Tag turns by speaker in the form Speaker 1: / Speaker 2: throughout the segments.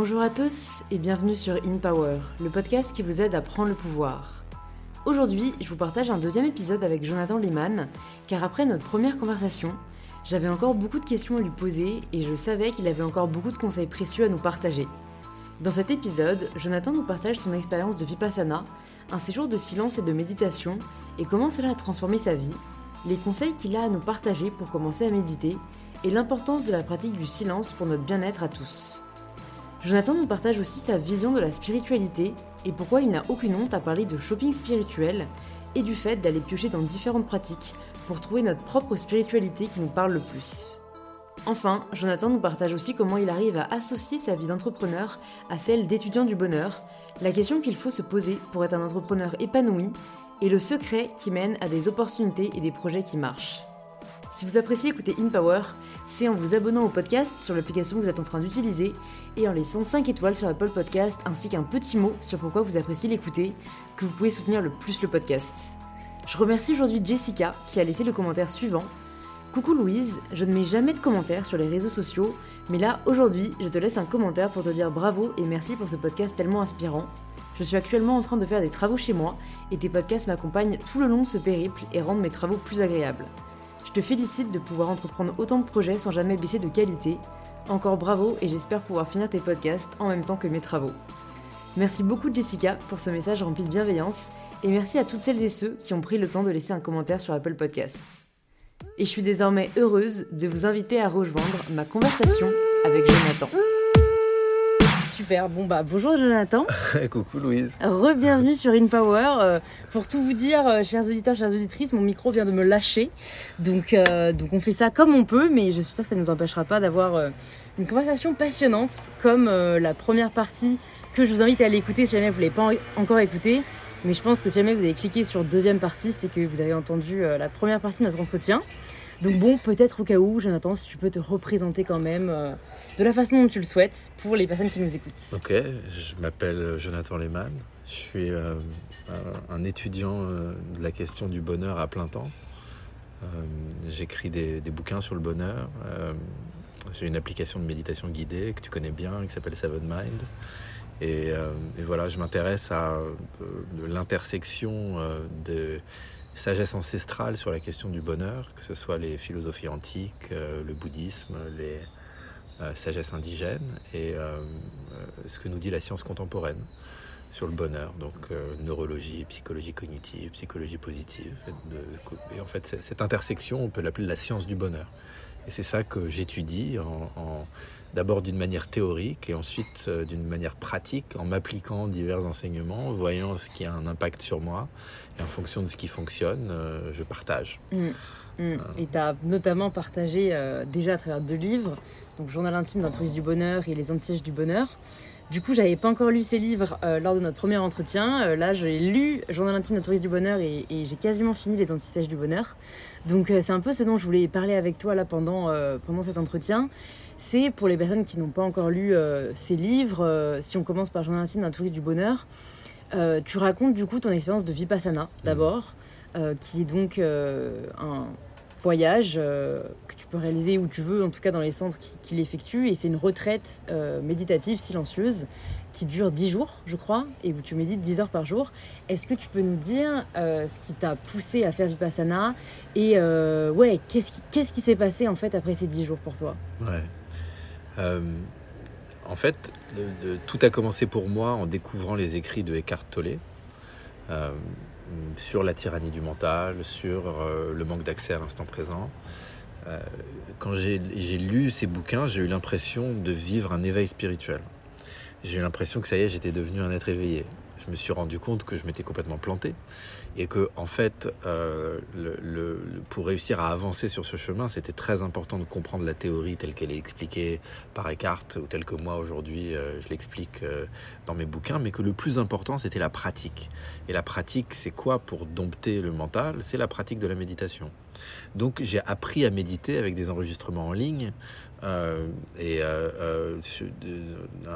Speaker 1: Bonjour à tous et bienvenue sur In Power, le podcast qui vous aide à prendre le pouvoir. Aujourd'hui, je vous partage un deuxième épisode avec Jonathan Lehman, car après notre première conversation, j'avais encore beaucoup de questions à lui poser et je savais qu'il avait encore beaucoup de conseils précieux à nous partager. Dans cet épisode, Jonathan nous partage son expérience de Vipassana, un séjour de silence et de méditation, et comment cela a transformé sa vie, les conseils qu'il a à nous partager pour commencer à méditer, et l'importance de la pratique du silence pour notre bien-être à tous. Jonathan nous partage aussi sa vision de la spiritualité et pourquoi il n'a aucune honte à parler de shopping spirituel et du fait d'aller piocher dans différentes pratiques pour trouver notre propre spiritualité qui nous parle le plus. Enfin, Jonathan nous partage aussi comment il arrive à associer sa vie d'entrepreneur à celle d'étudiant du bonheur, la question qu'il faut se poser pour être un entrepreneur épanoui et le secret qui mène à des opportunités et des projets qui marchent. Si vous appréciez écouter InPower, c'est en vous abonnant au podcast sur l'application que vous êtes en train d'utiliser et en laissant 5 étoiles sur Apple Podcast ainsi qu'un petit mot sur pourquoi vous appréciez l'écouter que vous pouvez soutenir le plus le podcast. Je remercie aujourd'hui Jessica qui a laissé le commentaire suivant. Coucou Louise, je ne mets jamais de commentaires sur les réseaux sociaux, mais là aujourd'hui je te laisse un commentaire pour te dire bravo et merci pour ce podcast tellement inspirant. Je suis actuellement en train de faire des travaux chez moi et tes podcasts m'accompagnent tout le long de ce périple et rendent mes travaux plus agréables. Je te félicite de pouvoir entreprendre autant de projets sans jamais baisser de qualité. Encore bravo et j'espère pouvoir finir tes podcasts en même temps que mes travaux. Merci beaucoup Jessica pour ce message rempli de bienveillance et merci à toutes celles et ceux qui ont pris le temps de laisser un commentaire sur Apple Podcasts. Et je suis désormais heureuse de vous inviter à rejoindre ma conversation avec Jonathan. Super, bon bah bonjour Jonathan.
Speaker 2: Coucou Louise.
Speaker 1: Re-bienvenue sur InPower. Euh, pour tout vous dire, euh, chers auditeurs, chères auditrices, mon micro vient de me lâcher. Donc, euh, donc on fait ça comme on peut, mais je suis sûre que ça ne nous empêchera pas d'avoir une conversation passionnante comme la première partie que je vous invite à aller écouter si jamais vous ne l'avez pas encore écouté. Mais je pense que si jamais vous avez cliqué sur deuxième partie, c'est que vous avez entendu la première partie de notre entretien. Donc bon, peut-être au cas où, Jonathan, si tu peux te représenter quand même euh, de la façon dont tu le souhaites pour les personnes qui nous écoutent.
Speaker 2: Ok, je m'appelle Jonathan Lehmann. Je suis euh, un étudiant euh, de la question du bonheur à plein temps. J'écris des, bouquins sur le bonheur. J'ai une application de méditation guidée que tu connais bien, qui s'appelle Seven Mind. Et voilà, je m'intéresse à l'intersection de sagesse ancestrale sur la question du bonheur, que ce soit les philosophies antiques, euh, le bouddhisme, les euh, sagesses indigènes et euh, ce que nous dit la science contemporaine sur le bonheur, donc neurologie, psychologie cognitive, psychologie positive. Et en fait, cette intersection, on peut l'appeler la science du bonheur. Et c'est ça que j'étudie en d'abord d'une manière théorique et ensuite euh, d'une manière pratique en m'appliquant divers enseignements, voyant ce qui a un impact sur moi et en fonction de ce qui fonctionne, euh, je partage. Mmh. Mmh.
Speaker 1: Euh. Et tu as notamment partagé déjà à travers deux livres, donc Journal intime d'un touriste du bonheur et Les anti du bonheur. Du coup, j'avais pas encore lu ces livres lors de notre premier entretien. là, j'ai lu Journal intime d'un touriste du bonheur et, j'ai quasiment fini Les anti du bonheur. Donc, c'est un peu ce dont je voulais parler avec toi là pendant, pendant cet entretien c'est pour les personnes qui n'ont pas encore lu euh, ces livres, euh, si on commence par Journal intime d'un touriste du bonheur, euh, tu racontes du coup ton expérience de Vipassana d'abord, qui est donc un voyage que tu peux réaliser où tu veux, en tout cas dans les centres qu'il effectue, et c'est une retraite méditative silencieuse qui dure 10 jours, je crois, et où tu médites 10 heures par jour. Est-ce que tu peux nous dire ce qui t'a poussé à faire Vipassana et ouais, qu'est-ce qui qu'est-ce qui s'est passé en fait après ces 10 jours pour toi?
Speaker 2: Ouais. Euh, en fait, tout a commencé pour moi en découvrant les écrits de Eckhart Tolle euh, sur la tyrannie du mental, sur euh, le manque d'accès à l'instant présent. quand j'ai lu ces bouquins, j'ai eu l'impression de vivre un éveil spirituel. J'ai eu l'impression que ça y est, j'étais devenu un être éveillé. Je me suis rendu compte que je m'étais complètement planté et que en fait, euh, le, pour réussir à avancer sur ce chemin, c'était très important de comprendre la théorie telle qu'elle est expliquée par Eckhart ou telle que moi aujourd'hui euh, je l'explique euh, dans mes bouquins, mais que le plus important c'était la pratique. Et la pratique, c'est quoi pour dompter le mental? C'est la pratique de la méditation. Donc j'ai appris à méditer avec des enregistrements en ligne et euh,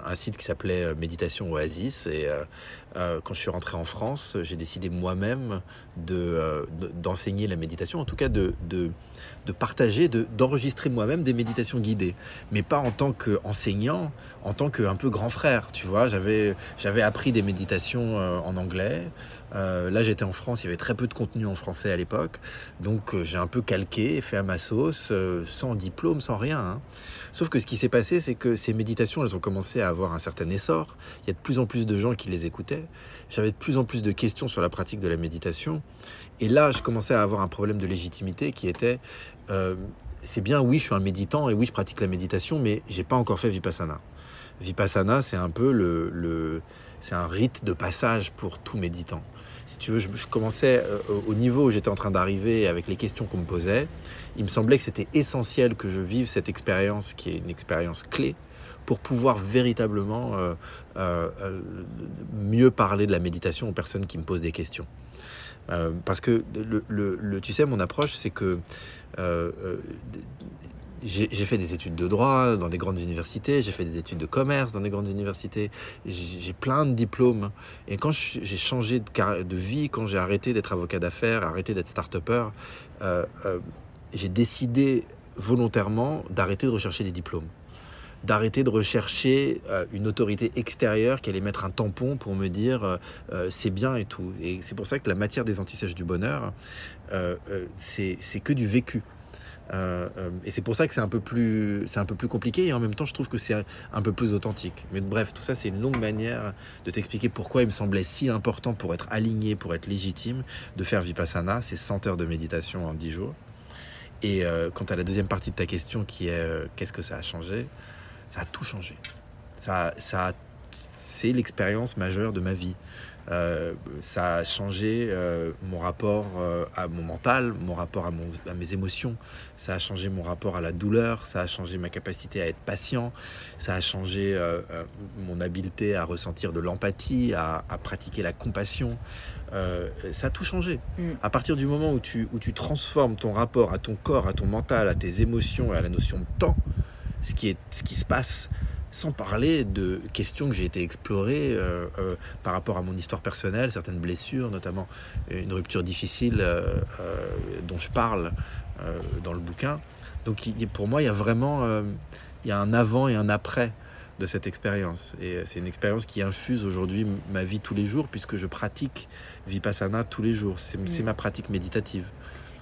Speaker 2: un site qui s'appelait Méditation Oasis. Et quand je suis rentré en France, j'ai décidé moi-même de, d'enseigner la méditation, en tout cas de, de partager, de, d'enregistrer moi-même des méditations guidées, mais pas en tant qu'enseignant, en tant qu'un peu grand frère, tu vois. J'avais, appris des méditations en anglais. Euh, là, j'étais en France, il y avait très peu de contenu en français à l'époque, donc euh, j'ai un peu calqué, fait à ma sauce, euh, sans diplôme, sans rien. Hein. Sauf que ce qui s'est passé, c'est que ces méditations, elles ont commencé à avoir un certain essor. Il y a de plus en plus de gens qui les écoutaient. J'avais de plus en plus de questions sur la pratique de la méditation. Et là, je commençais à avoir un problème de légitimité qui était c'est bien, oui, je suis un méditant et oui, je pratique la méditation, mais j'ai pas encore fait Vipassana. Vipassana, c'est un peu le c'est un rite de passage pour tout méditant. Si tu veux, je, commençais euh, au niveau où j'étais en train d'arriver avec les questions qu'on me posait. Il me semblait que c'était essentiel que je vive cette expérience qui est une expérience clé pour pouvoir véritablement euh, euh, mieux parler de la méditation aux personnes qui me posent des questions. parce que le, tu sais, mon approche, c'est que j'ai fait des études de droit dans des grandes universités, j'ai fait des études de commerce dans des grandes universités, j'ai plein de diplômes. Et quand j'ai changé de, vie, quand j'ai arrêté d'être avocat d'affaires, arrêté d'être start-upper, euh, euh, j'ai décidé volontairement d'arrêter de rechercher des diplômes d'arrêter de rechercher euh, une autorité extérieure qui allait mettre un tampon pour me dire c'est bien et tout. Et c'est pour ça que la matière des antisèches du bonheur, c'est que du vécu. Euh, euh, et c'est pour ça que c'est un, peu plus, un peu plus compliqué et en même temps je trouve que c'est un peu plus authentique. Mais bref, tout ça c'est une longue manière de t'expliquer pourquoi il me semblait si important pour être aligné, pour être légitime, de faire Vipassana, ces 100 heures de méditation en 10 jours. Et euh, quant à la deuxième partie de ta question qui est qu'est-ce que ça a changé? Ça a tout changé. Ça, ça, c'est l'expérience majeure de ma vie. Euh, ça a changé euh, mon rapport euh, à mon mental, mon rapport à, mon, à, mes émotions, ça a changé mon rapport à la douleur, ça a changé ma capacité à être patient, ça a changé mon habileté à ressentir de l'empathie, à, à, pratiquer la compassion. ça a tout changé. Mm. À partir du moment où tu, où tu transformes ton rapport à ton corps, à ton mental, à tes émotions et à la notion de temps, ce qui, est, ce qui se passe sans parler de questions que j'ai été explorées euh, euh, par rapport à mon histoire personnelle, certaines blessures, notamment une rupture difficile euh, dont je parle dans le bouquin. Donc pour moi, il y a vraiment il y a un avant et un après de cette expérience. Et c'est une expérience qui infuse aujourd'hui ma vie tous les jours, puisque je pratique Vipassana tous les jours. C'est mmh. ma pratique méditative.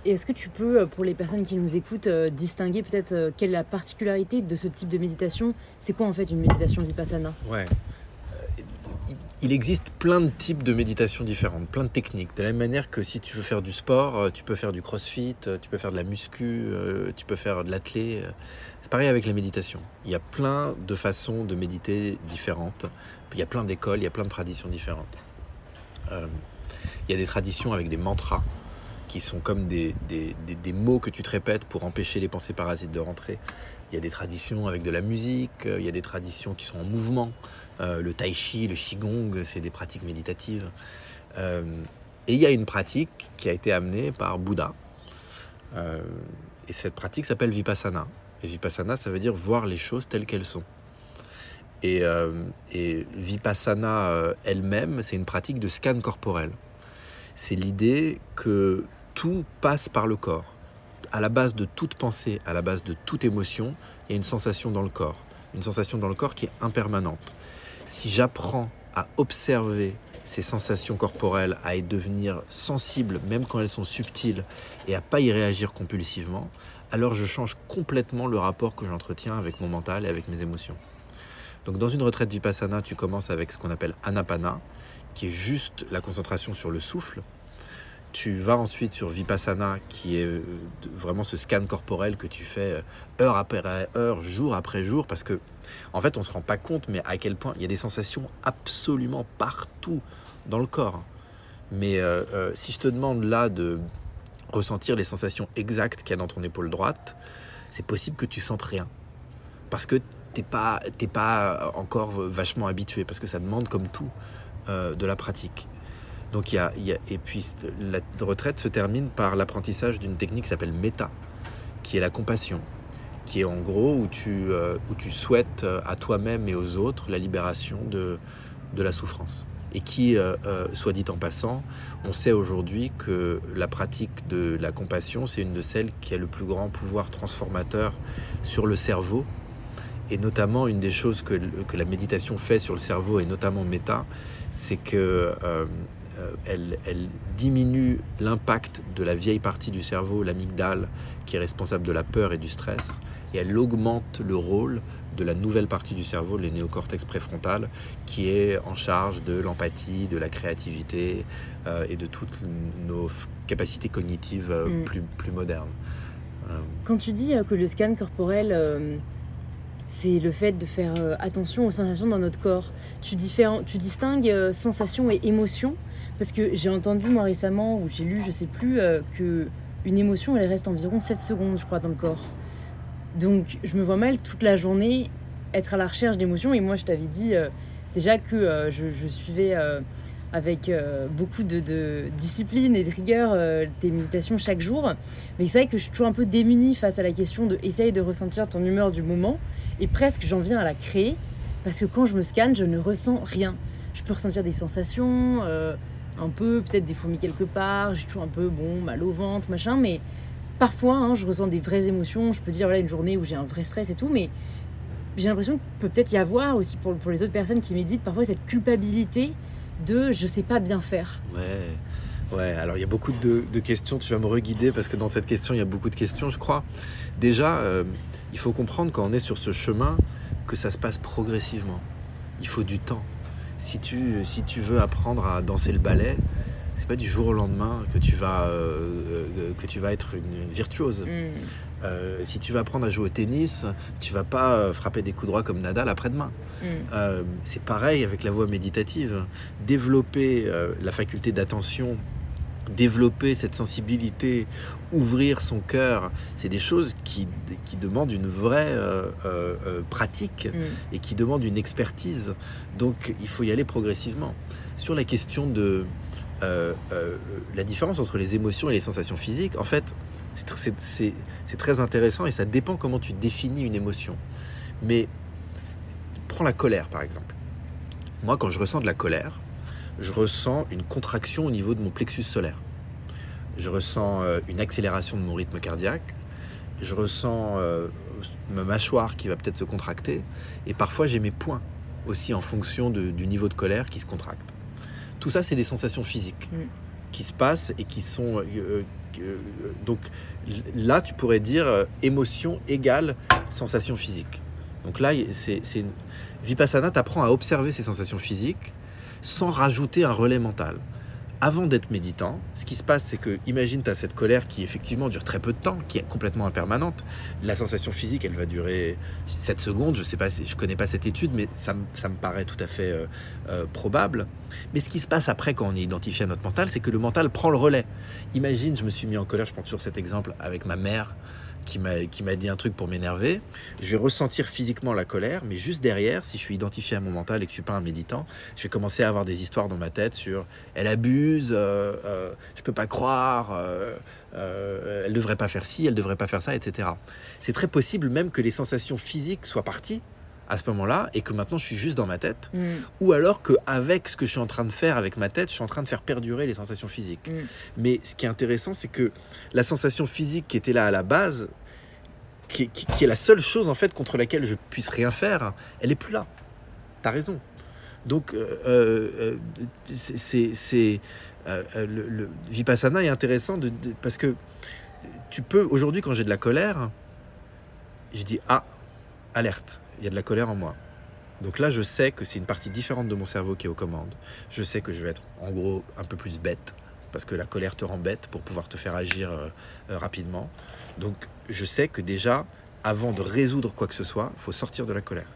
Speaker 1: Et est-ce que tu peux, euh, pour les personnes qui nous écoutent, euh, distinguer peut-être euh, quelle est la particularité de ce type de méditation? C'est quoi en fait une méditation vipassana?
Speaker 2: Ouais. Il existe plein de types de méditation différentes, plein de techniques. De la même manière que si tu veux faire du sport, tu peux faire du crossfit, tu peux faire de la muscu, tu peux faire de l'athlé. C'est pareil avec la méditation. Il y a plein de façons de méditer différentes. Il y a plein d'écoles, il y a plein de traditions différentes. il y a des traditions avec des mantras qui sont comme des, des, mots que tu te répètes pour empêcher les pensées parasites de rentrer. Il y a des traditions avec de la musique, euh, il y a des traditions qui sont en mouvement. Euh, le tai chi, le qigong, c'est des pratiques méditatives. Euh, et il y a une pratique qui a été amenée par Bouddha. et cette pratique s'appelle Vipassana. Et Vipassana, ça veut dire voir les choses telles qu'elles sont. Et, et Vipassana elle-même, c'est une pratique de scan corporel. C'est l'idée que tout passe par le corps. À la base de toute pensée, à la base de toute émotion, il y a une sensation dans le corps. Une sensation dans le corps qui est impermanente. Si j'apprends à observer ces sensations corporelles, à y devenir sensible, même quand elles sont subtiles, et à pas y réagir compulsivement, alors je change complètement le rapport que j'entretiens avec mon mental et avec mes émotions. Donc dans une retraite vipassana, tu commences avec ce qu'on appelle anapana, qui est juste la concentration sur le souffle, tu vas ensuite sur Vipassana, qui est euh, vraiment ce scan corporel que tu fais euh, heure après heure, jour après jour, parce que en fait, on se rend pas compte, mais à quel point il y a des sensations absolument partout dans le corps. Mais euh, si je te demande là de ressentir les sensations exactes qu'il y a dans ton épaule droite, c'est possible que tu sentes rien, parce que t'es pas t'es pas encore vachement habitué, parce que ça demande comme tout de la pratique. Donc il y a, et puis la retraite se termine par l'apprentissage d'une technique qui s'appelle méta, qui est la compassion, qui est en gros où tu, où tu souhaites à toi-même et aux autres la libération de, de la souffrance. Et qui, soit dit en passant, on sait aujourd'hui que la pratique de la compassion, c'est une de celles qui a le plus grand pouvoir transformateur sur le cerveau. Et notamment, une des choses que, que la méditation fait sur le cerveau, et notamment méta, c'est que euh, elle, diminue l'impact de la vieille partie du cerveau, l'amygdale, qui est responsable de la peur et du stress, et elle augmente le rôle de la nouvelle partie du cerveau, le néocortex préfrontal, qui est en charge de l'empathie, de la créativité euh, et de toutes nos capacités cognitives euh, mm. plus, plus modernes.
Speaker 1: Quand tu dis que le scan corporel c'est le fait de faire attention aux sensations dans notre corps. Tu, tu distingues sensations et émotions parce que j'ai entendu moi récemment, ou j'ai lu, je sais plus, euh, que une émotion, elle reste environ 7 secondes, je crois, dans le corps. Donc je me vois mal toute la journée être à la recherche d'émotions. Et moi, je t'avais dit euh, déjà que euh, je, suivais avec beaucoup de, discipline et de rigueur tes méditations chaque jour. Mais c'est vrai que je suis toujours un peu démunie face à la question de essayer de ressentir ton humeur du moment. Et presque, j'en viens à la créer. Parce que quand je me scanne, je ne ressens rien. Je peux ressentir des sensations, un peu, peut-être des fourmis quelque part, j'ai toujours un peu, bon, mal au ventre, machin, mais parfois, hein, je ressens des vraies émotions. Je peux dire, voilà, une journée où j'ai un vrai stress et tout, mais j'ai l'impression qu'il peut peut-être y avoir aussi pour, pour les autres personnes qui méditent parfois cette culpabilité de je sais pas bien faire.
Speaker 2: Ouais. Ouais, alors il y a beaucoup de, questions, tu vas me reguider parce que dans cette question, il y a beaucoup de questions, je crois. Déjà, euh, il faut comprendre quand on est sur ce chemin que ça se passe progressivement. Il faut du temps si tu, si tu veux apprendre à danser le ballet, c'est pas du jour au lendemain que tu vas, euh, euh, que tu vas être une, virtuose. Mm. Euh, si tu veux apprendre à jouer au tennis, tu vas pas frapper des coups droits comme Nadal après-demain. Mm. c'est pareil avec la voix méditative. Développer la faculté d'attention développer cette sensibilité, ouvrir son cœur, c'est des choses qui, qui, demandent une vraie euh, euh, euh, pratique mm. et qui demandent une expertise. Donc il faut y aller progressivement. Sur la question de la différence entre les émotions et les sensations physiques, en fait, c'est très intéressant et ça dépend comment tu définis une émotion. Mais prends la colère par exemple. Moi, quand je ressens de la colère, je ressens une contraction au niveau de mon plexus solaire. Je ressens euh, une accélération de mon rythme cardiaque. Je ressens euh, ma mâchoire qui va peut-être se contracter. Et parfois, j'ai mes poings aussi en fonction du niveau de colère qui se contracte. Tout ça, c'est des sensations physiques mm. qui se passent et qui sont... Euh, donc là, tu pourrais dire émotion égale sensation physique. Donc là, c'est Vipassana t'apprend à observer ces sensations physiques sans rajouter un relais mental. Avant d'être méditant, ce qui se passe, c'est que, imagine, tu as cette colère qui effectivement dure très peu de temps, qui est complètement impermanente. La sensation physique, elle va durer 7 secondes. Je sais pas, je connais pas cette étude, mais ça, me paraît tout à fait euh, euh, probable. Mais ce qui se passe après, quand on est identifié à notre mental, c'est que le mental prend le relais. Imagine, je me suis mis en colère, je prends toujours cet exemple avec ma mère qui m'a dit un truc pour m'énerver, je vais ressentir physiquement la colère, mais juste derrière, si je suis identifié à mon mental et que je suis pas un méditant, je vais commencer à avoir des histoires dans ma tête sur elle abuse, euh, euh, je peux pas croire, euh, euh, elle devrait pas faire ci, elle devrait pas faire ça, etc. C'est très possible même que les sensations physiques soient parties à ce moment-là et que maintenant je suis juste dans ma tête, mm. ou alors qu'avec ce que je suis en train de faire avec ma tête, je suis en train de faire perdurer les sensations physiques. Mm. Mais ce qui est intéressant, c'est que la sensation physique qui était là à la base, qui, est la seule chose en fait contre laquelle je puisse rien faire, elle est plus là. T'as raison. Donc euh, euh, c'est le, vipassana est intéressant de, parce que tu peux aujourd'hui quand j'ai de la colère, je dis ah alerte il y a de la colère en moi. Donc là, je sais que c'est une partie différente de mon cerveau qui est aux commandes. Je sais que je vais être en gros un peu plus bête, parce que la colère te rend bête pour pouvoir te faire agir euh, euh, rapidement. Donc je sais que déjà, avant de résoudre quoi que ce soit, il faut sortir de la colère.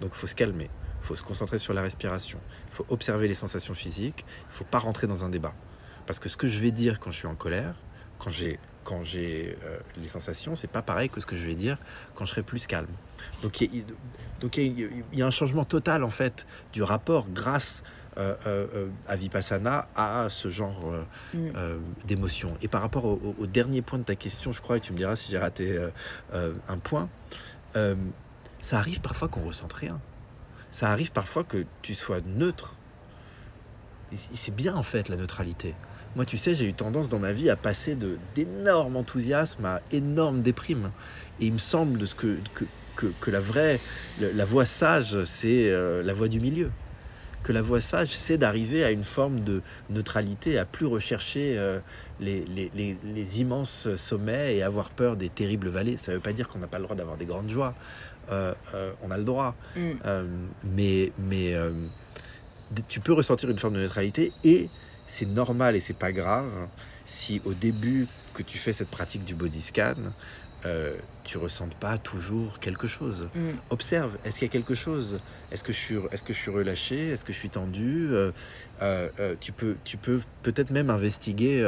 Speaker 2: Donc il faut se calmer, il faut se concentrer sur la respiration, il faut observer les sensations physiques, il ne faut pas rentrer dans un débat. Parce que ce que je vais dire quand je suis en colère, quand j'ai quand j'ai euh, les sensations, c'est pas pareil que ce que je vais dire quand je serai plus calme. Donc il y, a un changement total en fait du rapport grâce euh, euh, à Vipassana a ce genre
Speaker 1: Mm.
Speaker 2: d'émotion. Et par rapport au, au dernier point de ta question, je crois, et tu me diras si j'ai raté un point, ça arrive parfois qu'on ressente rien. Ça arrive parfois que tu sois neutre. Et c'est bien en fait la neutralité. Moi, tu sais, j'ai eu tendance dans ma vie à passer de d'énorme enthousiasme à énorme déprime. Et il me semble de ce que, que, que, que la vraie, la voie sage, c'est euh, la voie du milieu. Que la voie sage, c'est d'arriver à une forme de neutralité, à plus rechercher euh, les, les, les, les, immenses sommets et avoir peur des terribles vallées. Ça ne veut pas dire qu'on n'a pas le droit d'avoir des grandes joies. Euh, on a le droit.
Speaker 1: Mm.
Speaker 2: Mais mais tu peux ressentir une forme de neutralité et c'est normal et c'est pas grave si au début que tu fais cette pratique du body scan, euh, tu ressentes pas toujours quelque chose.
Speaker 1: Mm.
Speaker 2: Observe, est-ce qu'il y a quelque chose? Est-ce que je suis, est-ce que je suis relâché? Est-ce que je suis tendu? Euh, euh, Tu peux, tu peux peut-être même investiguer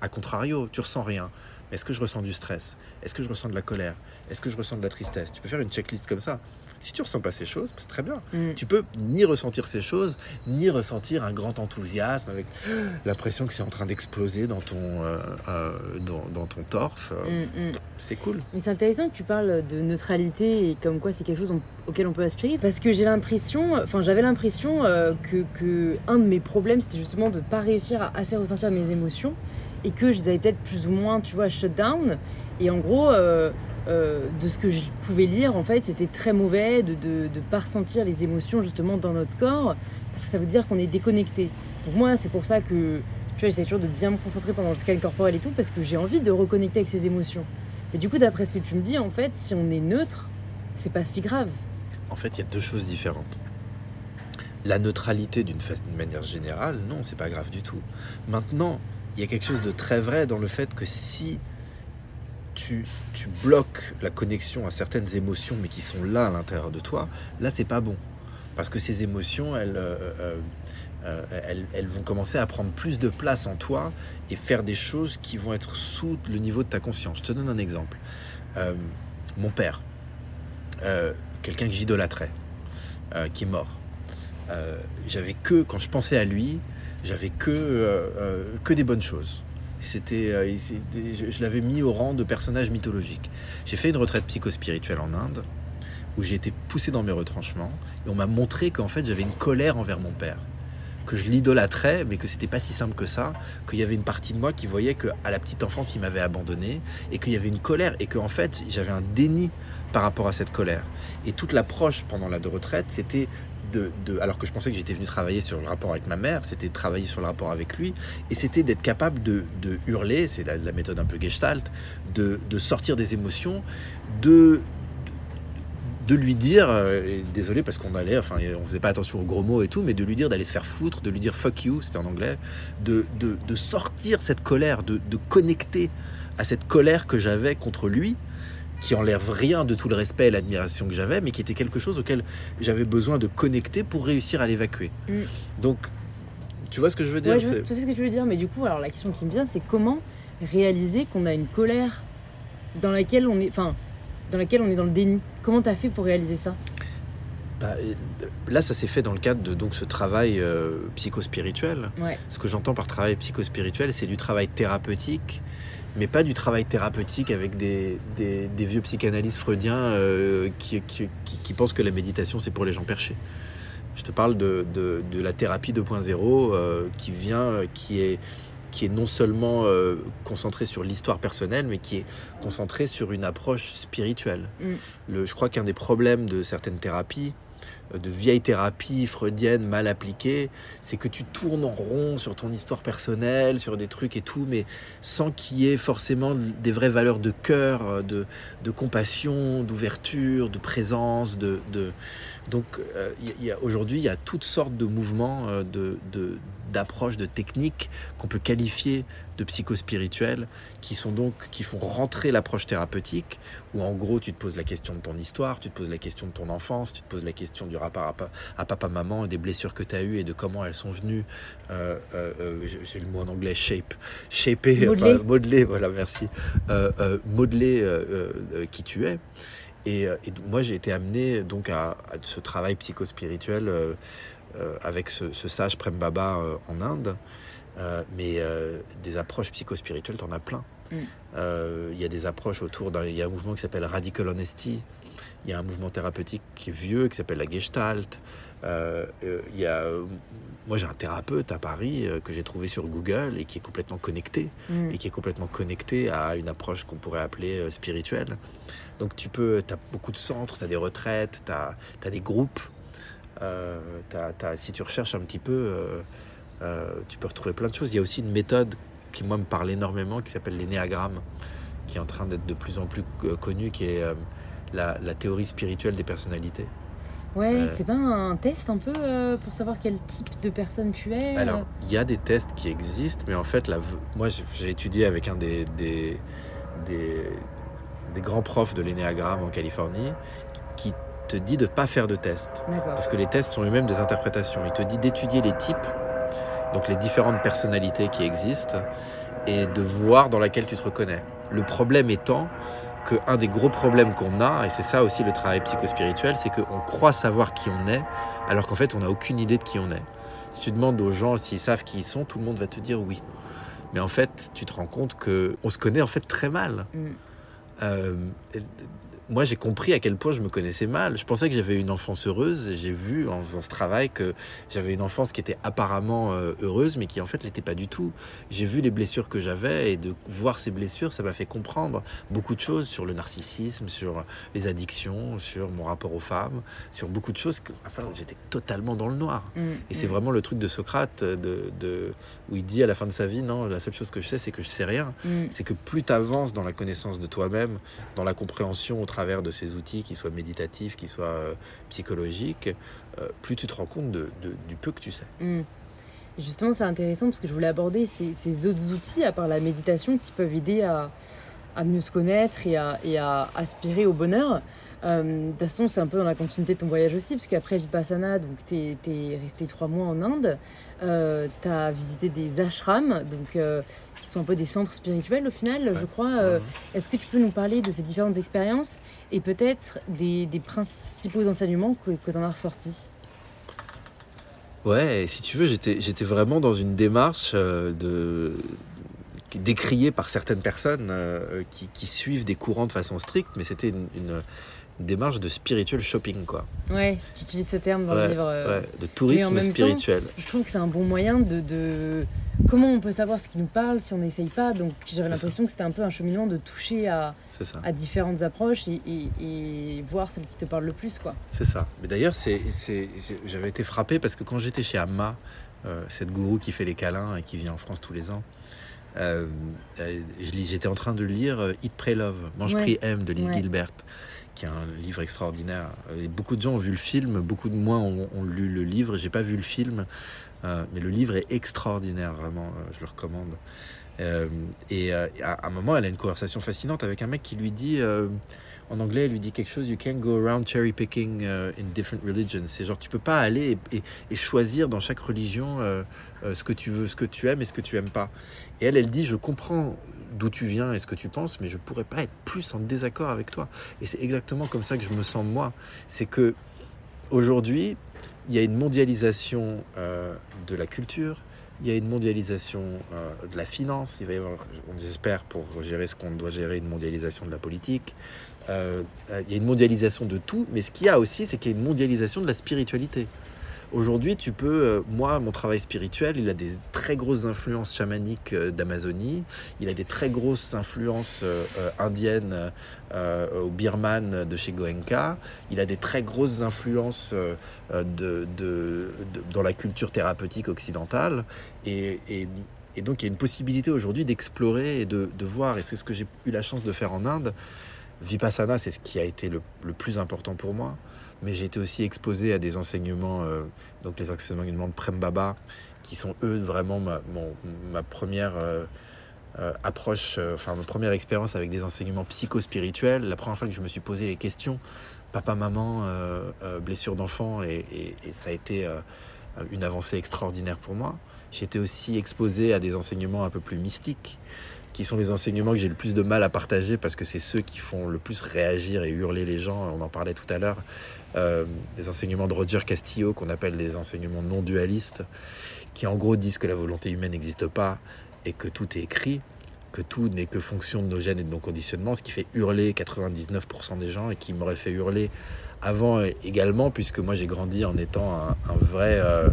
Speaker 2: à contrario. Tu ressens rien. Mais est-ce que je ressens du stress? Est-ce que je ressens de la colère? Est-ce que je ressens de la tristesse? Tu peux faire une checklist comme ça. Si tu ressens pas ces choses, c'est très bien.
Speaker 1: Mm.
Speaker 2: Tu peux ni ressentir ces choses, ni ressentir un grand enthousiasme avec l'impression que c'est en train d'exploser dans ton, euh, euh, dans, dans ton torse.
Speaker 1: Mm, mm.
Speaker 2: C'est cool.
Speaker 1: Mais c'est intéressant que tu parles de neutralité et comme quoi c'est quelque chose auquel on peut aspirer parce que j'ai l'impression, enfin j'avais l'impression euh, que, que un de mes problèmes c'était justement de pas réussir à assez ressentir mes émotions et que je les avais peut-être plus ou moins, tu vois, shut down. Et en gros, euh, euh, de ce que je pouvais lire, en fait, c'était très mauvais de ne pas ressentir les émotions justement dans notre corps parce que ça veut dire qu'on est déconnecté. Donc moi, c'est pour ça que tu vois, j'essaie toujours de bien me concentrer pendant le scan corporel et tout parce que j'ai envie de reconnecter avec ces émotions. Et du coup, d'après ce que tu me dis, en fait, si on est neutre, c'est pas si grave.
Speaker 2: En fait, il y a deux choses différentes. La neutralité d'une manière générale, non, c'est pas grave du tout. Maintenant, il y a quelque chose de très vrai dans le fait que si tu, bloques la connexion à certaines émotions, mais qui sont là à l'intérieur de toi, là, c'est pas bon. Parce que ces émotions, elles, euh, euh, euh, elles, elles vont commencer à prendre plus de place en toi et faire des choses qui vont être sous le niveau de ta conscience. Je te donne un exemple. Mon père, quelqu'un que j'idolâtrais, qui est mort. J'avais que, quand je pensais à lui, j'avais que, que des bonnes choses. C'était, euh, je, je l'avais mis au rang de personnage mythologique. J'ai fait une retraite psychospirituelle en Inde, où j'ai été poussé dans mes retranchements, et on m'a montré qu'en fait j'avais une colère envers mon père, que je l'idolâtrais, mais que c'était pas si simple que ça, qu'il y avait une partie de moi qui voyait que à la petite enfance il m'avait abandonné, et qu'il y avait une colère, et qu'en fait j'avais un déni par rapport à cette colère. Et toute l'approche pendant la de retraite, c'était de, alors que je pensais que j'étais venu travailler sur le rapport avec ma mère, c'était travailler sur le rapport avec lui, et c'était d'être capable de, hurler, c'est la, méthode un peu gestalt, de, sortir des émotions, de, de lui dire, euh, désolé parce qu'on allait, enfin on faisait pas attention aux gros mots et tout, mais de lui dire d'aller se faire foutre, de lui dire fuck you, c'était en anglais, de, de, de sortir cette colère, de, de connecter à cette colère que j'avais contre lui, qui enlève rien de tout le respect et l'admiration que j'avais, mais qui était quelque chose auquel j'avais besoin de connecter pour réussir à l'évacuer.
Speaker 1: Mm.
Speaker 2: Donc, tu vois ce que je veux dire?
Speaker 1: Ouais, je vois tout ce que tu veux dire, mais du coup, alors la question qui me vient, c'est comment réaliser qu'on a une colère dans laquelle on est, enfin, dans laquelle on est dans le déni? Comment t'as fait pour réaliser ça?
Speaker 2: Bah, euh, là, ça s'est fait dans le cadre de donc, ce travail euh, psychospirituel.
Speaker 1: Ouais.
Speaker 2: Ce que j'entends par travail psychospirituel, c'est du travail thérapeutique, mais pas du travail thérapeutique avec des, des, des vieux psychanalystes freudiens euh, qui, qui, qui- qui pensent que la méditation, c'est pour les gens perchés. Je te parle de, de, de la thérapie 2.0 euh, qui vient, euh, qui est, qui est non seulement euh, concentrée sur l'histoire personnelle, mais qui est concentrée sur une approche spirituelle.
Speaker 1: Mm.
Speaker 2: Le, je crois qu'un des problèmes de certaines thérapies, de vieilles thérapies freudiennes mal appliquées, c'est que tu tournes en rond sur ton histoire personnelle, sur des trucs et tout, mais sans qu'il y ait forcément des vraies valeurs de cœur, euh, de, de compassion, d'ouverture, de présence, de, de... donc euh, aujourd'hui il y a toutes sortes de mouvements, euh, de, de- d'approches, de techniques qu'on peut qualifier de psychospirituelles, qui sont donc qui font rentrer l'approche thérapeutique, où en gros tu te poses la question de ton histoire, tu te poses la question de ton enfance, tu te poses la question du rapport à, à papa maman et des blessures que tu as eues et de comment elles sont venues, euh, euh, euh, j'ai le mot en anglais shape, shaper,
Speaker 1: Modeler.
Speaker 2: enfin, modeler, voilà merci, euh, modeler euh, euh, euh, qui tu es. Et, euh, et moi j'ai été amené donc à, à ce travail psychospirituel euh, avec ce, sage Prem Baba en Inde. mais des approches psychospirituelles, t'en as plein. Mm. Il y a des approches autour d'un. Il y a un mouvement qui s'appelle Radical Honesty. Il y a un mouvement thérapeutique qui est vieux, qui s'appelle la Gestalt. Euh, euh, y a, moi, j'ai un thérapeute à Paris euh, que j'ai trouvé sur Google et qui est complètement connecté, mm. et qui est complètement connecté à une approche qu'on pourrait appeler spirituelle. Donc, tu peux, tu as beaucoup de centres, tu as des retraites, tu as, as, des groupes. si tu recherches un petit peu, tu peux retrouver plein de choses. Il y a aussi une méthode qui, moi, me parle énormément, qui s'appelle l'énéagramme, qui est en train d'être de plus en plus connue, qui est la, la théorie spirituelle des personnalités.
Speaker 1: Ouais, euh, c'est pas un test un peu euh, pour savoir quel type de personne tu es
Speaker 2: euh Alors, il y a des tests qui existent, mais en fait, moi j'ai étudié avec un des, des, des, grands profs de l'énéagramme en Californie qui te dit de ne pas faire de tests. Parce que les tests sont eux-mêmes des interprétations. Il te dit d'étudier les types, donc les différentes personnalités qui existent, et de voir dans laquelle tu te reconnais. Le problème étant un des gros problèmes qu'on a, et c'est ça aussi le travail psychospirituel, c'est qu'on croit savoir qui on est, alors qu'en fait on n'a aucune idée de qui on est. Si tu demandes aux gens s'ils savent qui ils sont, tout le monde va te dire oui. Mais en fait, tu te rends compte que on se connaît en fait très mal. Mm. Euh, moi, j'ai compris à quel point je me connaissais mal. Je pensais que j'avais une enfance heureuse. J'ai vu en faisant ce travail que j'avais une enfance qui était apparemment euh, heureuse, mais qui en fait l'était pas du tout. J'ai vu les blessures que j'avais et de voir ces blessures, ça m'a fait comprendre beaucoup de choses sur le narcissisme, sur les addictions, sur mon rapport aux femmes, sur beaucoup de choses que, enfin, j'étais totalement dans le noir. Mmh, et c'est mmh. vraiment le truc de Socrate, de, de, où il dit à la fin de sa vie, non, la seule chose que je sais, c'est que je sais rien. Mmh. C'est que plus tu avances dans la connaissance de toi-même, dans la compréhension au travers de ces outils, qu'ils soient méditatifs, qu'ils soient euh, psychologiques, euh, plus tu te rends compte de, du peu que tu sais.
Speaker 1: Hmm. Justement, c'est intéressant parce que je voulais aborder ces, autres outils, à part la méditation, qui peuvent aider à, mieux se connaître et à, et à aspirer au bonheur. Euh, de toute façon, c'est un peu dans la continuité de ton voyage aussi, parce qu'après Vipassana, donc tu es, resté trois mois en Inde, euh, tu as visité des ashrams, donc, euh, qui sont un peu des centres spirituels au final, je crois. Est-ce que tu peux nous parler de ces différentes expériences et peut-être des, principaux enseignements que, que tu en as ressortis?
Speaker 2: Ouais, si tu veux, j'étais vraiment dans une démarche de décriée par certaines personnes qui, suivent des courants de façon stricte, mais c'était une, démarche de spiritual shopping, quoi.
Speaker 1: Ouais, tu utilises ce terme dans le livre.
Speaker 2: Euh, de tourisme spirituel.
Speaker 1: je trouve que c'est un bon moyen de, Comment on peut savoir ce qui nous parle si on n'essaye pas? Donc j'avais l'impression que c'était un peu un cheminement de toucher à, à différentes approches et, voir celle qui te parle le plus, quoi.
Speaker 2: C'est ça. Mais d'ailleurs, c'est, j'avais été frappé parce que quand j'étais chez Amma, euh, cette gourou qui fait les câlins et qui vient en France tous les ans, euh, j'étais en train de lire Eat, Pray, Love, Mange, Prie, M de Liz Gilbert qui est un livre extraordinaire. Et beaucoup de gens ont vu le film, beaucoup de moi ont, lu le livre. J'ai pas vu le film, euh, mais le livre est extraordinaire, vraiment. Euh, je le recommande. Euh, et à un moment, elle a une conversation fascinante avec un mec qui lui dit, en anglais, elle lui dit quelque chose You can't go around cherry picking in different religions. C'est genre, tu peux pas aller et, choisir dans chaque religion ce que tu veux, ce que tu aimes et ce que tu aimes pas. Et elle, elle dit Je comprends d'où tu viens et ce que tu penses, mais je pourrais pas être plus en désaccord avec toi. Et c'est exactement comme ça que je me sens moi. C'est que aujourd'hui, il y a une mondialisation euh, de la culture, il y a une mondialisation euh, de la finance, il va y avoir, on espère, pour gérer ce qu'on doit gérer, une mondialisation de la politique. Euh, il y a une mondialisation de tout, mais ce qu'il y a aussi, c'est qu'il y a une mondialisation de la spiritualité. Aujourd'hui, tu peux, euh, moi, mon travail spirituel, il a des très grosses influences chamaniques euh, d'Amazonie, il a des très grosses influences euh, indiennes au Birman de chez Goenka, il a des très grosses influences de, dans la culture thérapeutique occidentale, et, donc il y a une possibilité aujourd'hui d'explorer et de, voir, et c'est ce que j'ai eu la chance de faire en Inde. Vipassana, c'est ce qui a été le plus important pour moi mais j'ai été aussi exposé à des enseignements, euh, donc les enseignements de Prem Baba, qui sont eux vraiment ma, première euh, euh, approche, enfin ma première expérience avec des enseignements psychospirituels. La première fois que je me suis posé les questions, papa, maman, blessure d'enfant, et, et, ça a été une avancée extraordinaire pour moi. Été aussi exposé à des enseignements un peu plus mystiques qui sont les enseignements que j'ai le plus de mal à partager parce que c'est ceux qui font le plus réagir et hurler les gens. On en parlait tout à l'heure. Euh, les enseignements de Roger Castillo, qu'on appelle les enseignements non dualistes, qui en gros disent que la volonté humaine n'existe pas et que tout est écrit, que tout n'est que fonction de nos gènes et de nos conditionnements, ce qui fait hurler 99% des gens et qui m'aurait fait hurler avant également, puisque moi j'ai grandi en étant un, vrai, euh,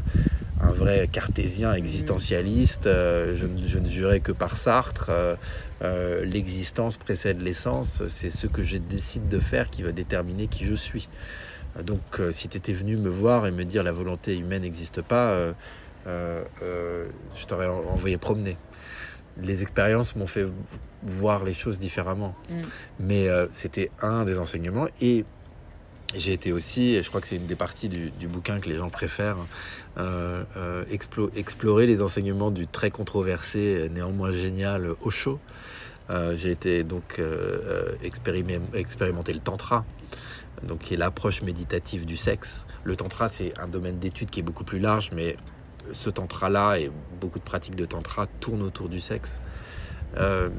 Speaker 2: un vrai cartésien existentialiste. Euh, je, ne jurais que par Sartre. Euh, l'existence précède l'essence. C'est ce que je décide de faire qui va déterminer qui je suis. Donc si tu étais venu me voir et me dire la volonté humaine n'existe pas, je t'aurais envoyé promener les expériences m'ont fait voir les choses différemment. Mm. Mais c'était un des enseignements. Et j'ai été aussi, et je crois que c'est une des parties du, bouquin que les gens préfèrent, euh, euh, explorer les enseignements du très controversé, néanmoins génial Osho. Euh, j'ai été donc expérimenter le tantra, donc qui est l'approche méditative du sexe. Le tantra, c'est un domaine d'étude qui est beaucoup plus large, mais ce tantra-là et beaucoup de pratiques de tantra tournent autour du sexe. je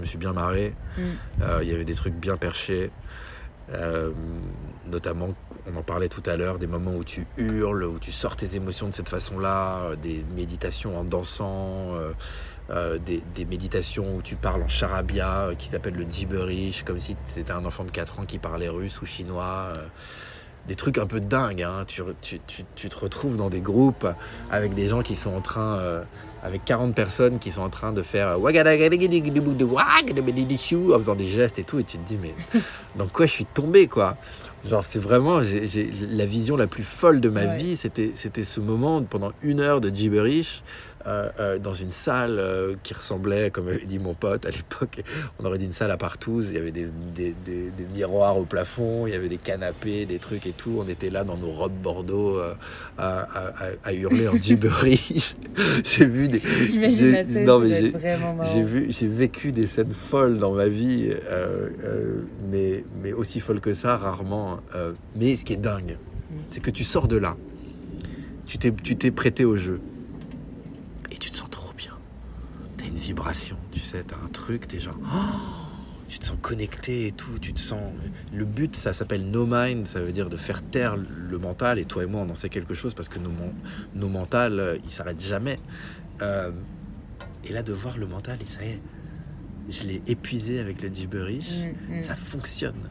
Speaker 2: me suis bien marré. Mm. Il y avait des trucs bien perchés. Euh, notamment, on en parlait tout à l'heure, des moments où tu hurles, où tu sors tes émotions de cette façon-là, euh, des méditations en dansant, euh, des, méditations où tu parles en charabia, qui s'appelle le gibberish, comme si c'était un enfant de 4 ans qui parlait russe ou chinois des trucs un peu dingues. Hein. Tu, te retrouves dans des groupes avec des gens qui sont en train, avec 40 personnes qui sont en train de faire en faisant des gestes et tout, et tu te dis, mais dans quoi je suis tombé, quoi Genre, c'est vraiment la vision la plus folle de ma vie. C'était ce moment pendant une heure de gibberish euh, euh, dans une salle euh, qui ressemblait, comme avait dit mon pote à l'époque, on aurait dit une salle à partouze. Il y avait des, des, des, miroirs au plafond, il y avait des canapés, des trucs et tout. On était là dans nos robes Bordeaux à, à, à, hurler en gibberish. j'ai vu des.
Speaker 1: J'imagine non, mais j'ai
Speaker 2: vu, j'ai vécu des scènes folles dans ma vie, mais, mais aussi folles que ça, rarement. mais ce qui est dingue, mm. c'est que tu sors de là. Tu t'es prêté au jeu tu te sens trop bien. T'as une vibration, tu sais, t'as un truc, t'es genre. Oh, tu te sens connecté et tout, tu te sens. Le but, ça s'appelle no mind, ça veut dire de faire taire le mental. Et toi et moi, on en sait quelque chose parce que nos, nos mentales, euh, ils s'arrêtent jamais. Euh, et là, de voir le mental, et ça y est, je l'ai épuisé avec le gibberish, mm, mm. ça fonctionne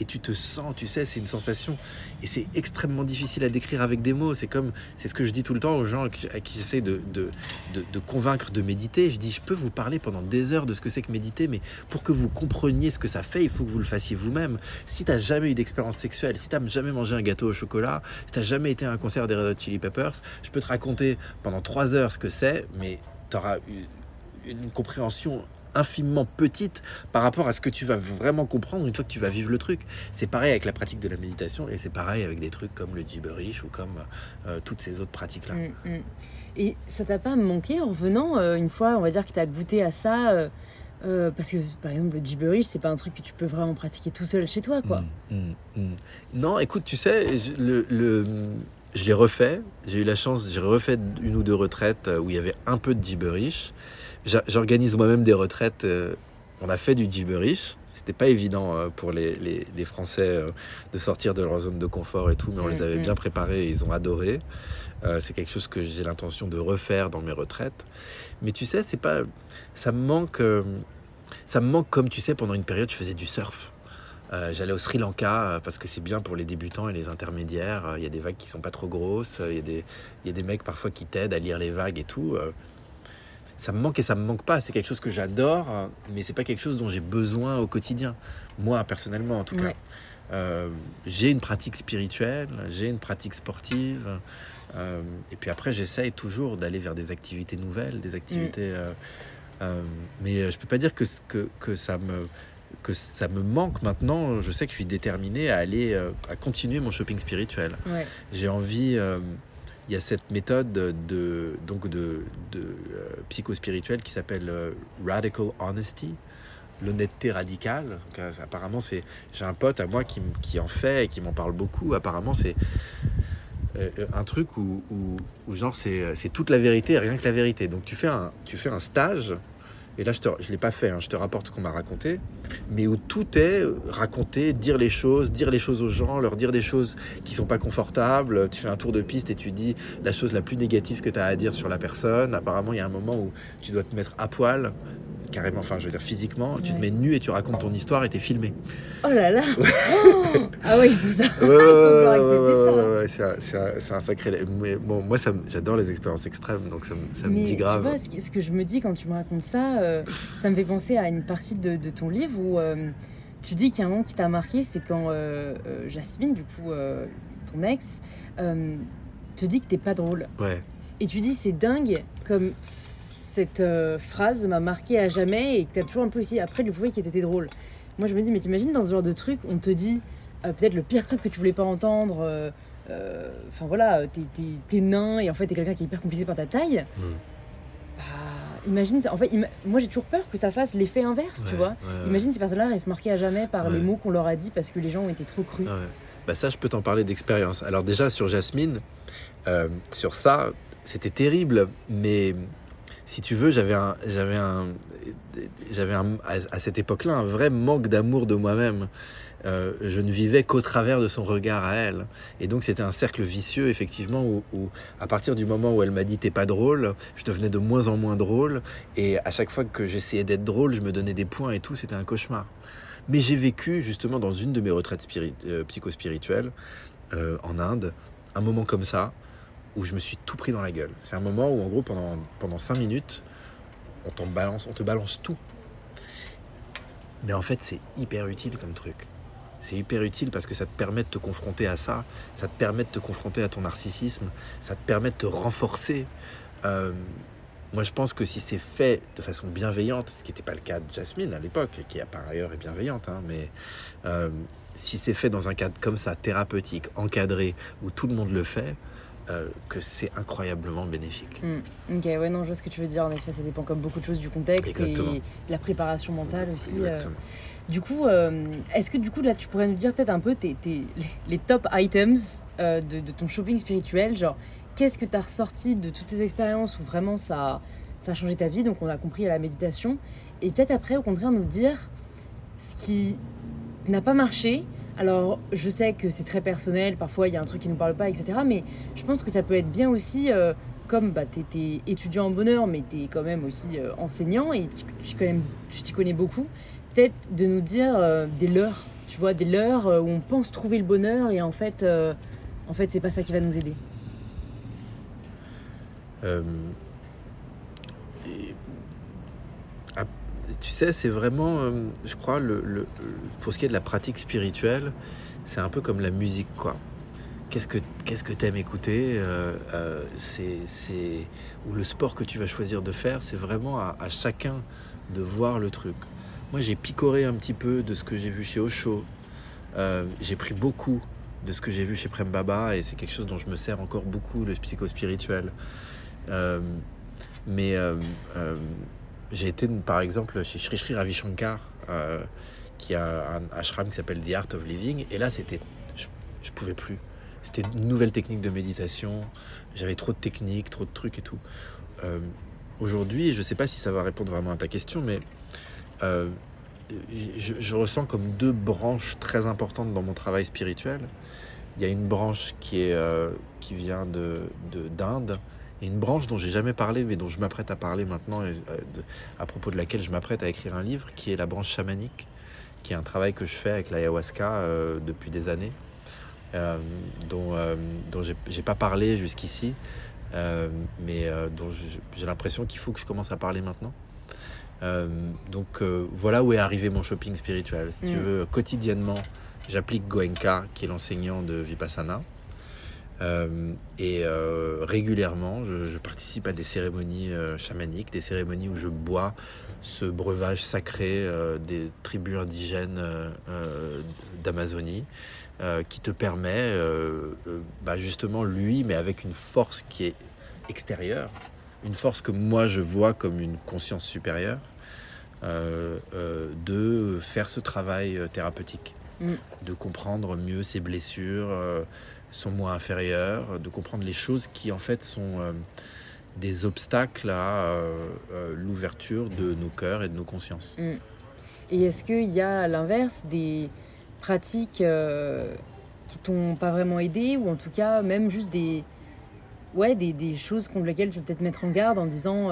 Speaker 2: et tu te sens, tu sais, c'est une sensation. Et c'est extrêmement difficile à décrire avec des mots. C'est comme, c'est ce que je dis tout le temps aux gens à qui j'essaie de, de, de, convaincre de méditer. Je dis, je peux vous parler pendant des heures de ce que c'est que méditer, mais pour que vous compreniez ce que ça fait, il faut que vous le fassiez vous-même. Si tu n'as jamais eu d'expérience sexuelle, si tu n'as jamais mangé un gâteau au chocolat, si tu n'as jamais été à un concert des Red Hot Chili Peppers, je peux te raconter pendant trois heures ce que c'est, mais tu auras une compréhension infiniment petite par rapport à ce que tu vas vraiment comprendre une fois que tu vas vivre le truc. C'est pareil avec la pratique de la méditation et c'est pareil avec des trucs comme le gibberish ou comme euh, toutes ces autres pratiques-là. Mm,
Speaker 1: mm. Et ça t'a pas manqué en revenant euh, une fois, on va dire que tu as goûté à ça euh, parce que par exemple le gibberish c'est pas un truc que tu peux vraiment pratiquer tout seul chez toi quoi.
Speaker 2: Mm, non, écoute, tu sais, le, le je l'ai refait. J'ai eu la chance, j'ai refait une ou deux retraites où il y avait un peu de gibberish. J'organise moi-même des retraites. Euh, on a fait du gibberish. C'était pas évident euh, pour les, les, Français euh, de sortir de leur zone de confort et tout, mais on les avait mm, bien mm. préparés et ils ont adoré. c'est quelque chose que j'ai l'intention de refaire dans mes retraites. Mais tu sais, c'est pas, ça me manque, ça me manque comme tu sais pendant une période je faisais du surf. J'allais au Sri Lanka parce que c'est bien pour les débutants et les intermédiaires. Il y a des vagues qui sont pas trop grosses. Il y a des, il y a des mecs parfois qui t'aident à lire les vagues et tout ça me manque et ça me manque pas. C'est quelque chose que j'adore, mais c'est pas quelque chose dont j'ai besoin au quotidien. Moi, personnellement, en tout cas. Euh, j'ai une pratique spirituelle, j'ai une pratique sportive. Euh, et puis après, j'essaye toujours d'aller vers des activités nouvelles, des activités. Mm. Euh, mais je peux pas dire que, que, que, ça me que ça me manque maintenant. Je sais que je suis déterminé à aller à continuer mon shopping spirituel. J'ai envie il y a cette méthode de, donc de, de euh, psycho-spirituelle qui s'appelle euh, Radical Honesty, l'honnêteté radicale. Euh, apparemment, c'est j'ai un pote à moi qui, qui en fait et qui m'en parle beaucoup. Apparemment, c'est un truc où, où, genre c'est toute la vérité rien que la vérité. Donc tu fais un, tu fais un stage et là je ne l'ai pas fait, hein, je te rapporte ce qu'on m'a raconté, mais où tout est raconté, dire les choses, dire les choses aux gens, leur dire des choses qui sont pas confortables. Tu fais un tour de piste et tu dis la chose la plus négative que tu as à dire sur la personne. Apparemment, il y a un moment où tu dois te mettre à poil carrément, enfin je veux dire physiquement, tu te mets nu et tu racontes ton histoire et t'es filmé.
Speaker 1: Oh là là oh Ah faut ça.
Speaker 2: Ouais, c'est un, sacré. Mais bon, moi j'adore les expériences extrêmes, donc ça, ça me dit grave.
Speaker 1: Tu vois, ce, que je me dis quand tu me racontes ça, euh, ça me fait penser à une partie de, ton livre où euh, tu dis qu'il y a un moment qui t'a marqué, c'est quand euh, Jasmine, du coup, ton ex, te dit que t'es pas drôle.
Speaker 2: Ouais.
Speaker 1: Et tu dis c'est dingue comme cette euh, phrase m'a marqué à jamais et que tu as toujours un peu essayé après de lui prouver qu'il était drôle. Moi, je me dis, mais t'imagines dans ce genre de truc, on te dit euh, peut-être le pire truc que tu voulais pas entendre. Euh, enfin voilà, t'es nain et en fait t'es quelqu'un qui est hyper complicé par ta taille. Hmm. Bah, imagine, en fait, moi j'ai toujours peur que ça fasse l'effet inverse, tu vois. imagine ces personnes-là restent marquées à jamais par les mots qu'on leur a dit parce que les gens ont été trop crus.
Speaker 2: Bah ça, je peux t'en parler d'expérience. Alors déjà sur Jasmine, sur ça, c'était terrible, mais si tu veux, j'avais un, j'avais un, j'avais à cette époque-là un vrai manque d'amour de moi-même. Euh, je ne vivais qu'au travers de son regard à elle. Et donc c'était un cercle vicieux, effectivement, où, à partir du moment où elle m'a dit t'es pas drôle, je devenais de moins en moins drôle. Et à chaque fois que j'essayais d'être drôle, je me donnais des points et tout, c'était un cauchemar. Mais j'ai vécu justement dans une de mes retraites euh, psychospirituelles euh, en Inde, un moment comme ça, où je me suis tout pris dans la gueule. C'est un moment où, en gros, pendant, pendant 5 minutes, on, balance, on te balance tout. Mais en fait, c'est hyper utile comme truc. C'est hyper utile parce que ça te permet de te confronter à ça, ça te permet de te confronter à ton narcissisme, ça te permet de te renforcer. Euh, moi, je pense que si c'est fait de façon bienveillante, ce qui n'était pas le cas de Jasmine à l'époque, qui par ailleurs est bienveillante, hein, mais euh, si c'est fait dans un cadre comme ça, thérapeutique, encadré, où tout le monde le fait, euh, que c'est incroyablement bénéfique.
Speaker 1: Hmm. Ok, ouais, non, je vois ce que tu veux dire. En effet, ça dépend comme beaucoup de choses du contexte et de la préparation mentale aussi. Euh. Du coup, euh, est-ce que du coup, là, tu pourrais nous dire peut-être un peu tes, les top items de, ton shopping spirituel Genre, qu'est-ce que tu as ressorti de toutes ces expériences où vraiment ça, ça a changé ta vie Donc, on a compris à la méditation. Et peut-être après, au contraire, nous dire ce qui n'a pas marché alors, je sais que c'est très personnel, parfois il y a un truc qui ne nous parle pas, etc. Mais je pense que ça peut être bien aussi, euh, comme bah, tu étais étudiant en bonheur, mais tu quand même aussi euh, enseignant et tu, tu t'y connais beaucoup, peut-être de nous dire euh, des leurs, tu vois, des leurs où on pense trouver le bonheur et en fait, en fait c'est pas ça qui va nous aider.
Speaker 2: Tu sais, c'est vraiment, euh, je crois, le, pour ce qui est de la pratique spirituelle, c'est un peu comme la musique, quoi. Qu'est-ce que qu'est-ce que t'aimes écouter euh, euh, C'est ou le sport que tu vas choisir de faire, c'est vraiment à, chacun de voir le truc. Moi, j'ai picoré un petit peu de ce que j'ai vu chez Osho. j'ai pris beaucoup de ce que j'ai vu chez Prem Baba et c'est quelque chose dont je me sers encore beaucoup, le psychospirituel. mais j'ai été par exemple chez Sri Sri Ravi Shankar, euh, qui a un ashram qui s'appelle The Art of Living, et là c'était, je, je pouvais plus. C'était une nouvelle technique de méditation. J'avais trop de techniques, trop de trucs et tout. Euh, aujourd'hui, je ne sais pas si ça va répondre vraiment à ta question, mais euh, je, ressens comme deux branches très importantes dans mon travail spirituel. Il y a une branche qui, est, qui vient de, d'Inde, une branche dont j'ai jamais parlé, mais dont je m'apprête à parler maintenant, et, euh, à propos de laquelle je m'apprête à écrire un livre, qui est la branche chamanique, qui est un travail que je fais avec l'ayahuasca euh, depuis des années, euh, dont, dont j'ai pas parlé jusqu'ici, mais dont j'ai l'impression qu'il faut que je commence à parler maintenant. donc voilà où est arrivé mon shopping spirituel. Si tu mm. veux, quotidiennement, j'applique Goenka, qui est l'enseignant de Vipassana. Euh, et euh, régulièrement, je, participe à des cérémonies euh, chamaniques, des cérémonies où je bois ce breuvage sacré des tribus indigènes d'Amazonie, qui te permet, bah, justement, lui, mais avec une force qui est extérieure, une force que moi je vois comme une conscience supérieure, de faire ce travail thérapeutique, mm. de comprendre mieux ses blessures sont moins inférieurs, de comprendre les choses qui en fait sont, euh, des obstacles à euh, euh, l'ouverture de nos cœurs et de nos consciences.
Speaker 1: Mm. Et est-ce qu'il y a à l'inverse des pratiques qui t'ont pas vraiment aidé ou en tout cas même juste des, ouais, des, des choses contre lesquelles tu veux peut-être mettre en garde en disant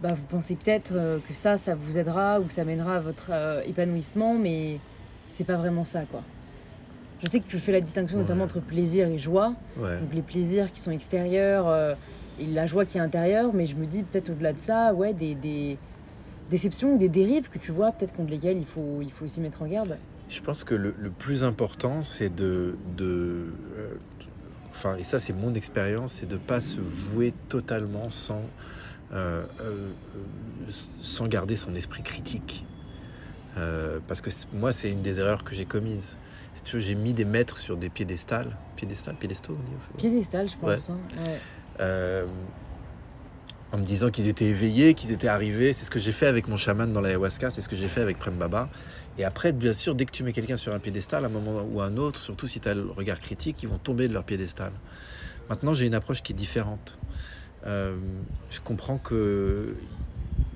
Speaker 1: bah, vous pensez peut-être que ça, ça vous aidera ou que ça mènera à votre épanouissement, mais c'est pas vraiment ça quoi. Je sais que tu fais la distinction notamment entre plaisir et joie.
Speaker 2: Ouais.
Speaker 1: Donc les plaisirs qui sont extérieurs euh, et la joie qui est intérieure, mais je me dis peut-être au-delà de ça, ouais, des, des déceptions ou des dérives que tu vois, peut-être contre lesquelles il faut, il faut aussi mettre en garde.
Speaker 2: Je pense que le, le plus important, c'est de, de euh, enfin, et ça c'est mon expérience, c'est de pas se vouer totalement sans, euh, sans garder son esprit critique. Euh, parce que moi, c'est une des erreurs que j'ai commises. Si tu veux, J'ai mis des maîtres sur des piédestals, piédestals, piédestaux, on dit, fait.
Speaker 1: Je pense. hein, ouais.
Speaker 2: Euh, en me disant qu'ils étaient éveillés, qu'ils étaient arrivés. C'est ce que j'ai fait avec mon chaman dans l'ayahuasca, c'est ce que j'ai fait avec Prem Baba. Et après, bien sûr, dès que tu mets quelqu'un sur un piédestal, à un moment ou à un autre, surtout si tu as le regard critique, ils vont tomber de leur piédestal. Maintenant, j'ai une approche qui est différente. Euh, je comprends que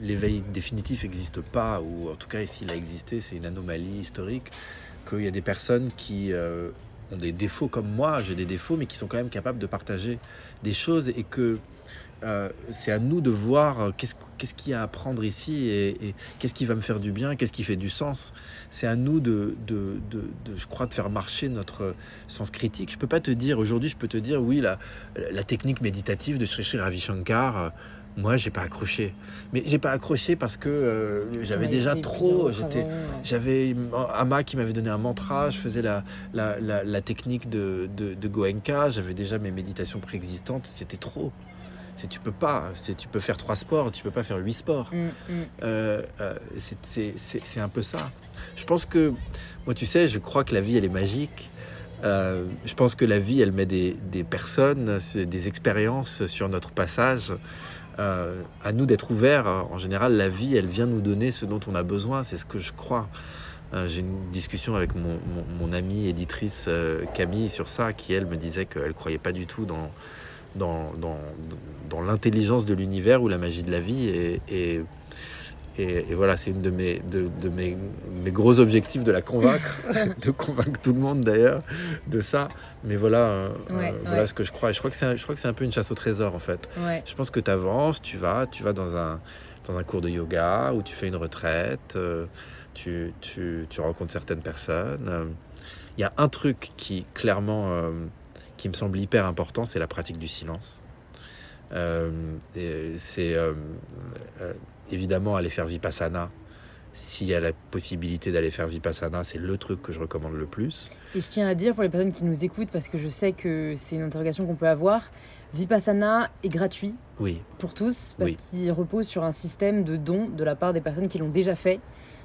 Speaker 2: l'éveil définitif n'existe pas, ou en tout cas, s'il a existé, c'est une anomalie historique, qu'il y a des personnes qui euh, ont des défauts comme moi, j'ai des défauts, mais qui sont quand même capables de partager des choses et que euh, c'est à nous de voir euh, qu'est-ce qu'il y a à apprendre ici et, qu'est-ce qui va me faire du bien, qu'est-ce qui fait du sens. C'est à nous de, de, de- de, je crois, de faire marcher notre sens critique. Je peux pas te dire, aujourd'hui, je peux te dire, oui, la, la technique méditative de Sri Sri Ravi Shankar, moi, j'ai pas accroché. Mais j'ai pas accroché parce que euh, j'avais déjà trop, j'étais, j'avais Ama qui m'avait donné un mantra, je faisais la, la, la, la technique de, de, de Goenka, j'avais déjà mes méditations préexistantes, c'était trop. C'est, tu peux pas, c'est, tu peux faire trois sports, tu peux pas faire huit sports.
Speaker 1: Mm, mm.
Speaker 2: Euh, euh, c'est, un peu ça. Je pense que, moi tu sais, je crois que la vie elle est magique. Euh, je pense que la vie elle met des, des personnes, des expériences sur notre passage. Euh, à nous d'être ouverts. En général, la vie, elle vient nous donner ce dont on a besoin. C'est ce que je crois. Euh, J'ai une discussion avec mon, amie éditrice euh, Camille sur ça, qui elle me disait qu'elle croyait pas du tout dans l'intelligence de l'univers ou la magie de la vie. Et, et, et voilà, c'est une de, mes, de, de mes, mes gros objectifs de la convaincre, de convaincre tout le monde d'ailleurs de ça. Mais voilà, euh,
Speaker 1: Ouais,
Speaker 2: euh, voilà
Speaker 1: ouais.
Speaker 2: ce que je crois. Et je crois que c'est un- je crois que c'est un peu une chasse au trésor en fait.
Speaker 1: Ouais.
Speaker 2: Je pense que tu avances, tu vas, tu vas dans un, dans un cours de yoga ou tu fais une retraite, euh, tu, tu, tu rencontres certaines personnes. Il y a un truc qui, clairement, euh, qui me semble hyper important, c'est la pratique du silence. Euh, c'est euh, évidemment aller faire Vipassana. S'il y a la possibilité d'aller faire Vipassana, c'est le truc que je recommande le plus.
Speaker 1: Et je tiens à dire pour les personnes qui nous écoutent, parce que je sais que c'est une interrogation qu'on peut avoir, Vipassana est gratuit
Speaker 2: Oui,
Speaker 1: pour tous, parce
Speaker 2: Oui.
Speaker 1: qu'il repose sur un système de dons de la part des personnes qui l'ont déjà fait.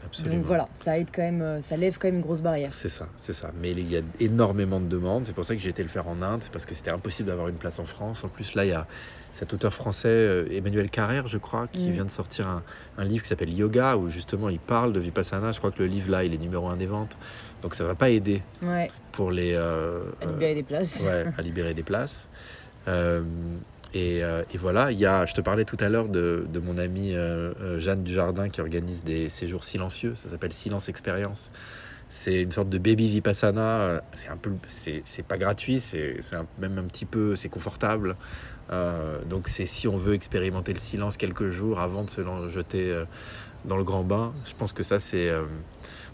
Speaker 2: absolument.
Speaker 1: Donc voilà, ça aide quand même, ça lève quand même une grosse barrière.
Speaker 2: C'est ça, c'est ça. Mais il y a énormément de demandes. C'est pour ça que j'ai été le faire en Inde. Parce que c'était impossible d'avoir une place en France. En plus, là, il y a cet auteur français, euh, Emmanuel Carrère, je crois, qui
Speaker 1: Mm.
Speaker 2: vient de sortir un, un livre qui s'appelle Yoga, où justement il parle de Vipassana. Je crois que le livre, là, il est numéro un des ventes. Donc ça va pas aider
Speaker 1: Ouais,
Speaker 2: pour les... euh,
Speaker 1: à
Speaker 2: euh,
Speaker 1: libérer des places.
Speaker 2: ouais, à libérer des places. Euh, et, euh, et voilà, il y a, je te parlais tout à l'heure de, de mon amie euh, euh, Jeanne Dujardin qui organise des séjours silencieux. Ça s'appelle Silence Expérience. C'est une sorte de baby vipassana. euh, C'est un peu, c'est pas gratuit, c'est même un petit peu, c'est confortable. Euh, donc c'est si on veut expérimenter le silence quelques jours avant de se jeter euh, dans le grand bain. Je pense que ça c'est euh,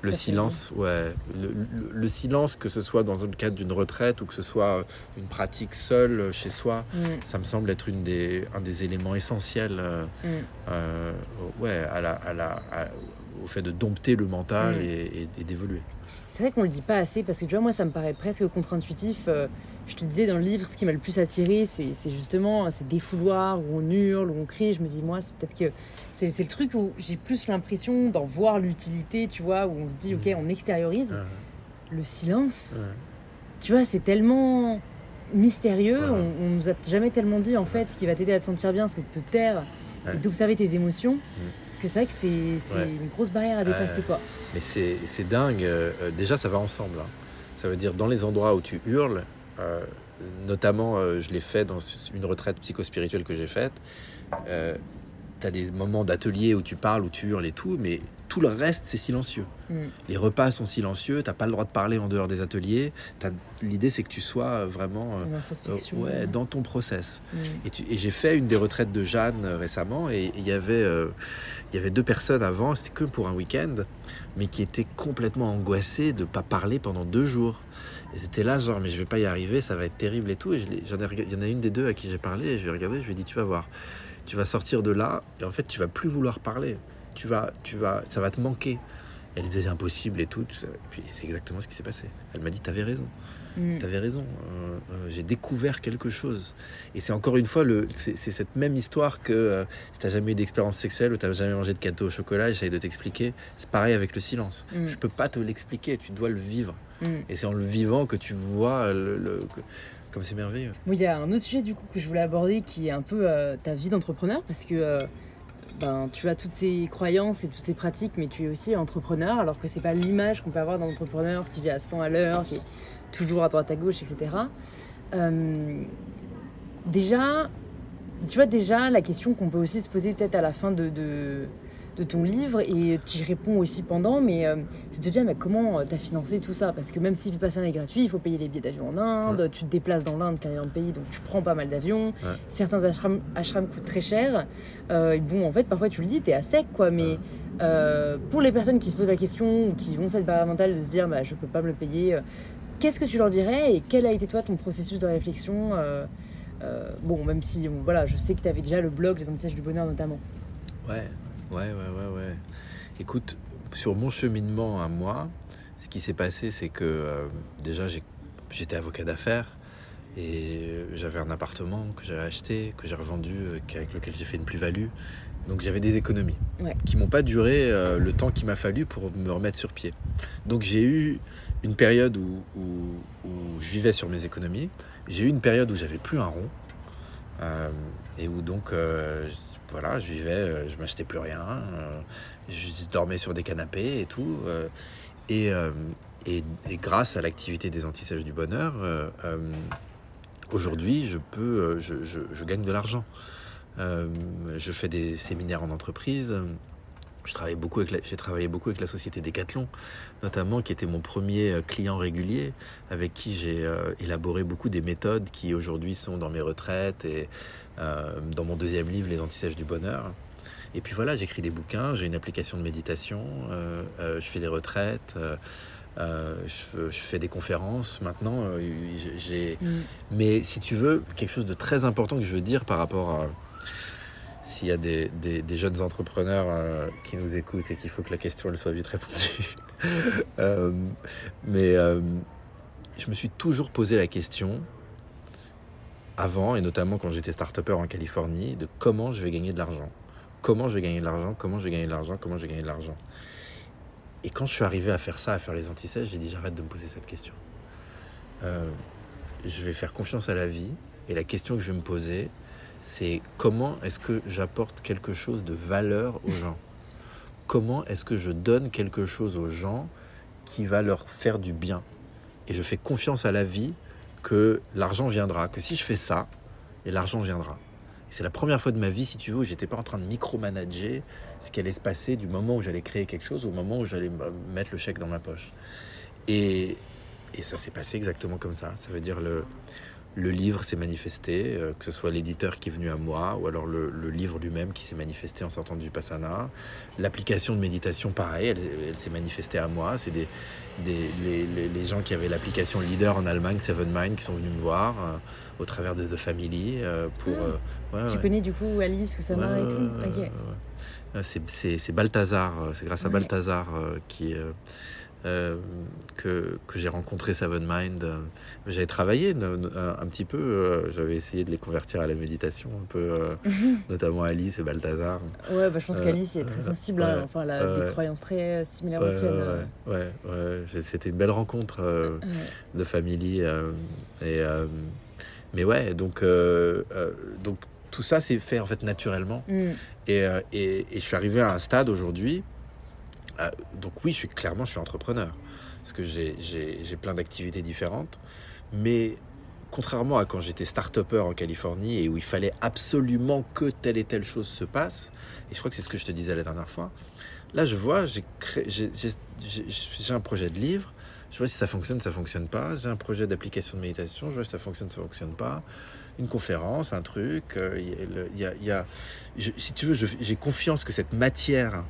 Speaker 2: le
Speaker 1: Ça,
Speaker 2: silence, ouais, le, le- le silence que ce soit dans le cadre d'une retraite ou que ce soit une pratique seule chez soi.
Speaker 1: Mm,
Speaker 2: Ça me semble être une des, un des éléments essentiels
Speaker 1: mm.
Speaker 2: ouais, à la, à la, à- au fait de dompter le mental
Speaker 1: Mm.
Speaker 2: et, et- et d'évoluer.
Speaker 1: C'est vrai qu'on le dit pas assez parce que tu vois, moi, ça me paraît presque contre-intuitif. Euh, je te disais dans le livre, ce qui m'a le plus attiré, c'est justement ces défouloirs où on hurle, où on crie. Je me dis, moi, c'est peut-être que c'est le truc où j'ai plus l'impression d'en voir l'utilité, tu vois, où on se dit, ok, on extériorise. Le silence, tu vois, c'est tellement mystérieux. On, on nous a jamais tellement dit, en fait, ce qui va t'aider à te sentir bien, c'est de te taire et d'observer tes émotions. Que c'est vrai que c'est c'est
Speaker 2: Ouais.
Speaker 1: une grosse barrière à dépasser, quoi.
Speaker 2: Mais c'est dingue. euh, euh, déjà, ça va ensemble. hein. Ça veut dire dans les endroits où tu hurles, euh, notamment, euh, je l'ai fait dans une retraite psychospirituelle que j'ai faite. Euh, tu as des moments d'atelier où tu parles, où tu hurles et tout, mais tout le reste, c'est silencieux.
Speaker 1: Mm.
Speaker 2: Les repas sont silencieux, t'as pas le droit de parler en dehors des ateliers. T'as- L'idée, c'est que tu sois vraiment euh,
Speaker 1: Une introspection.
Speaker 2: ouais, dans ton process.
Speaker 1: Mm.
Speaker 2: Et, j'ai fait une des retraites de Jeanne euh, récemment, et il y avait, euh, il y avait deux personnes avant, c'était que pour un week-end, mais qui étaient complètement angoissées de pas parler pendant deux jours. Et c'était là, genre, mais je vais pas y arriver, ça va être terrible et tout. Et j'en ai, il y en a une des deux à qui j'ai parlé, et je lui ai regardé, je lui ai dit, tu vas voir, tu vas sortir de là, et en fait, tu vas plus vouloir parler. Tu vas, tu vas, ça va te manquer. Elle disait, c'est impossible et tout. tout ça. Et puis c'est exactement ce qui s'est passé. Elle m'a dit, t'avais raison.
Speaker 1: Mm.
Speaker 2: T'avais raison, euh, euh, j'ai découvert quelque chose. Et c'est encore une fois, le, c'est, cette même histoire que euh, si t'as jamais eu d'expérience sexuelle ou t'as jamais mangé de gâteau au chocolat, j'essaye de t'expliquer. C'est pareil avec le silence.
Speaker 1: Mm.
Speaker 2: Je peux pas te l'expliquer, tu dois le vivre.
Speaker 1: Mm.
Speaker 2: Et c'est en le vivant que tu vois le, le- que- comme c'est merveilleux.
Speaker 1: Bon, il y a un autre sujet du coup que je voulais aborder qui est un peu euh, ta vie d'entrepreneur parce que euh, ben, tu as toutes ces croyances et toutes ces pratiques, mais tu es aussi entrepreneur alors que c'est pas l'image qu'on peut avoir d'un entrepreneur qui vit à 100 à l'heure, qui est toujours à droite à gauche, etc. Euh, déjà, tu vois, déjà la question qu'on peut aussi se poser peut-être à la fin de, de, de ton livre et tu y réponds aussi pendant, mais euh, c'est de se dire mais comment tu as financé tout ça? Parce que même si Vipassana est gratuit, il faut payer les billets d'avion en Inde, tu te déplaces dans l'Inde, qui est un pays, donc tu prends pas mal d'avions.
Speaker 2: Ouais.
Speaker 1: Certains ashrams, ashrams coûtent très cher. Euh, et bon, en fait, parfois tu le dis, tu es à sec, quoi. Mais
Speaker 2: Ouais.
Speaker 1: euh, pour les personnes qui se posent la question ou qui ont cette barrière mentale de se dire bah, je peux pas me le payer, euh, qu'est-ce que tu leur dirais et quel a été toi ton processus de réflexion euh, euh, Bon, même si bon, voilà, je sais que tu avais déjà le blog Les Messages du Bonheur notamment.
Speaker 2: Ouais, ouais, ouais, ouais, ouais. Écoute, sur mon cheminement à moi, ce qui s'est passé, c'est que euh, déjà j'étais avocat d'affaires et j'avais un appartement que j'avais acheté, que j'ai revendu, euh, avec lequel j'ai fait une plus-value. Donc j'avais des économies
Speaker 1: Ouais.
Speaker 2: qui m'ont pas duré euh, le temps qu'il m'a fallu pour me remettre sur pied. Donc j'ai eu une période où, où- où je vivais sur mes économies. J'ai eu une période où j'avais plus un rond euh, et où donc euh, voilà, je vivais, euh, je m'achetais plus rien, euh, je dormais sur des canapés et tout. euh, et, grâce à l'activité des antisèches du bonheur, aujourd'hui, je peux, je, gagne de l'argent. Je fais des séminaires en entreprise. J'ai travaillé beaucoup avec la société Decathlon, notamment qui était mon premier client régulier, avec qui j'ai élaboré beaucoup des méthodes qui aujourd'hui sont dans mes retraites et dans mon deuxième livre, Les Antisèches du Bonheur. Et puis voilà, j'écris des bouquins, j'ai une application de méditation, euh, euh, je fais des retraites, euh, euh, je, fais- je fais des conférences. Maintenant, euh, j'ai- j'ai mais si tu veux, quelque chose de très important que je veux dire par rapport à s'il y a des, des- des jeunes entrepreneurs euh, qui nous écoutent et qu'il faut que la question elle soit vite répondue. Euh, mais euh, je me suis toujours posé la question avant, et notamment quand j'étais start en Californie, de comment je vais gagner de l'argent. Comment je vais gagner de l'argent, comment je vais gagner de l'argent, comment je vais gagner de l'argent. Et quand je suis arrivé à faire ça, à faire les antisèches, j'ai dit j'arrête de me poser cette question. Euh, je vais faire confiance à la vie. Et la question que je vais me poser, c'est comment est-ce que j'apporte quelque chose de valeur aux gens? Comment est-ce que je donne quelque chose aux gens qui va leur faire du bien? Et je fais confiance à la vie que l'argent viendra, que si je fais ça, et l'argent viendra. C'est la première fois de ma vie, si tu veux, où j'étais pas en train de micromanager ce qui allait se passer du moment où j'allais créer quelque chose au moment où j'allais me- mettre le chèque dans ma poche. Et, et ça s'est passé exactement comme ça. Ça veut dire le, le livre s'est manifesté, euh, que ce soit l'éditeur qui est venu à moi, ou alors le, le livre lui-même qui s'est manifesté en sortant du Passana. L'application de méditation, pareil, elle, elle s'est manifestée à moi. C'est des, des, les, les- les gens qui avaient l'application leader en Allemagne, Seven Mind, qui sont venus me voir euh, au travers de The Family euh, pour...
Speaker 1: Ah.
Speaker 2: euh, ouais,
Speaker 1: Tu
Speaker 2: ouais.
Speaker 1: connais du coup Alice ou
Speaker 2: Ouais,
Speaker 1: et tout
Speaker 2: C'est- C'est c'est Balthazar, c'est grâce à. Balthazar qui, euh, que, que j'ai rencontré Seven Mind. euh. J'avais travaillé no- un, un petit peu, euh, j'avais essayé de les convertir à la méditation, un peu, euh, notamment Alice et Balthazar.
Speaker 1: Ouais, bah, je pense
Speaker 2: Euh,
Speaker 1: qu'Alice est très
Speaker 2: euh,
Speaker 1: sensible, hein.
Speaker 2: ouais,
Speaker 1: enfin, des croyances très similaires aux tiennes.
Speaker 2: ouais,
Speaker 1: euh.
Speaker 2: ouais, C'était une belle rencontre euh, de famille. euh, et, euh, mais ouais, donc, euh, euh, donc tout ça s'est fait en fait naturellement.
Speaker 1: Mm.
Speaker 2: Et, euh, et- et je suis arrivé à un stade aujourd'hui. Euh, donc oui, je suis clairement, je suis entrepreneur. Parce que j'ai- plein d'activités différentes. Mais contrairement à quand j'étais start-upper en Californie et où il fallait absolument que telle et telle chose se passe, et je crois que c'est ce que je te disais la dernière fois, là je vois, j'ai un projet de livre, je vois si ça fonctionne, ça fonctionne pas, j'ai un projet d'application de méditation, je vois si ça fonctionne, ça fonctionne pas, une conférence, un truc, euh, il y, a, si tu veux, j'ai confiance que cette matière,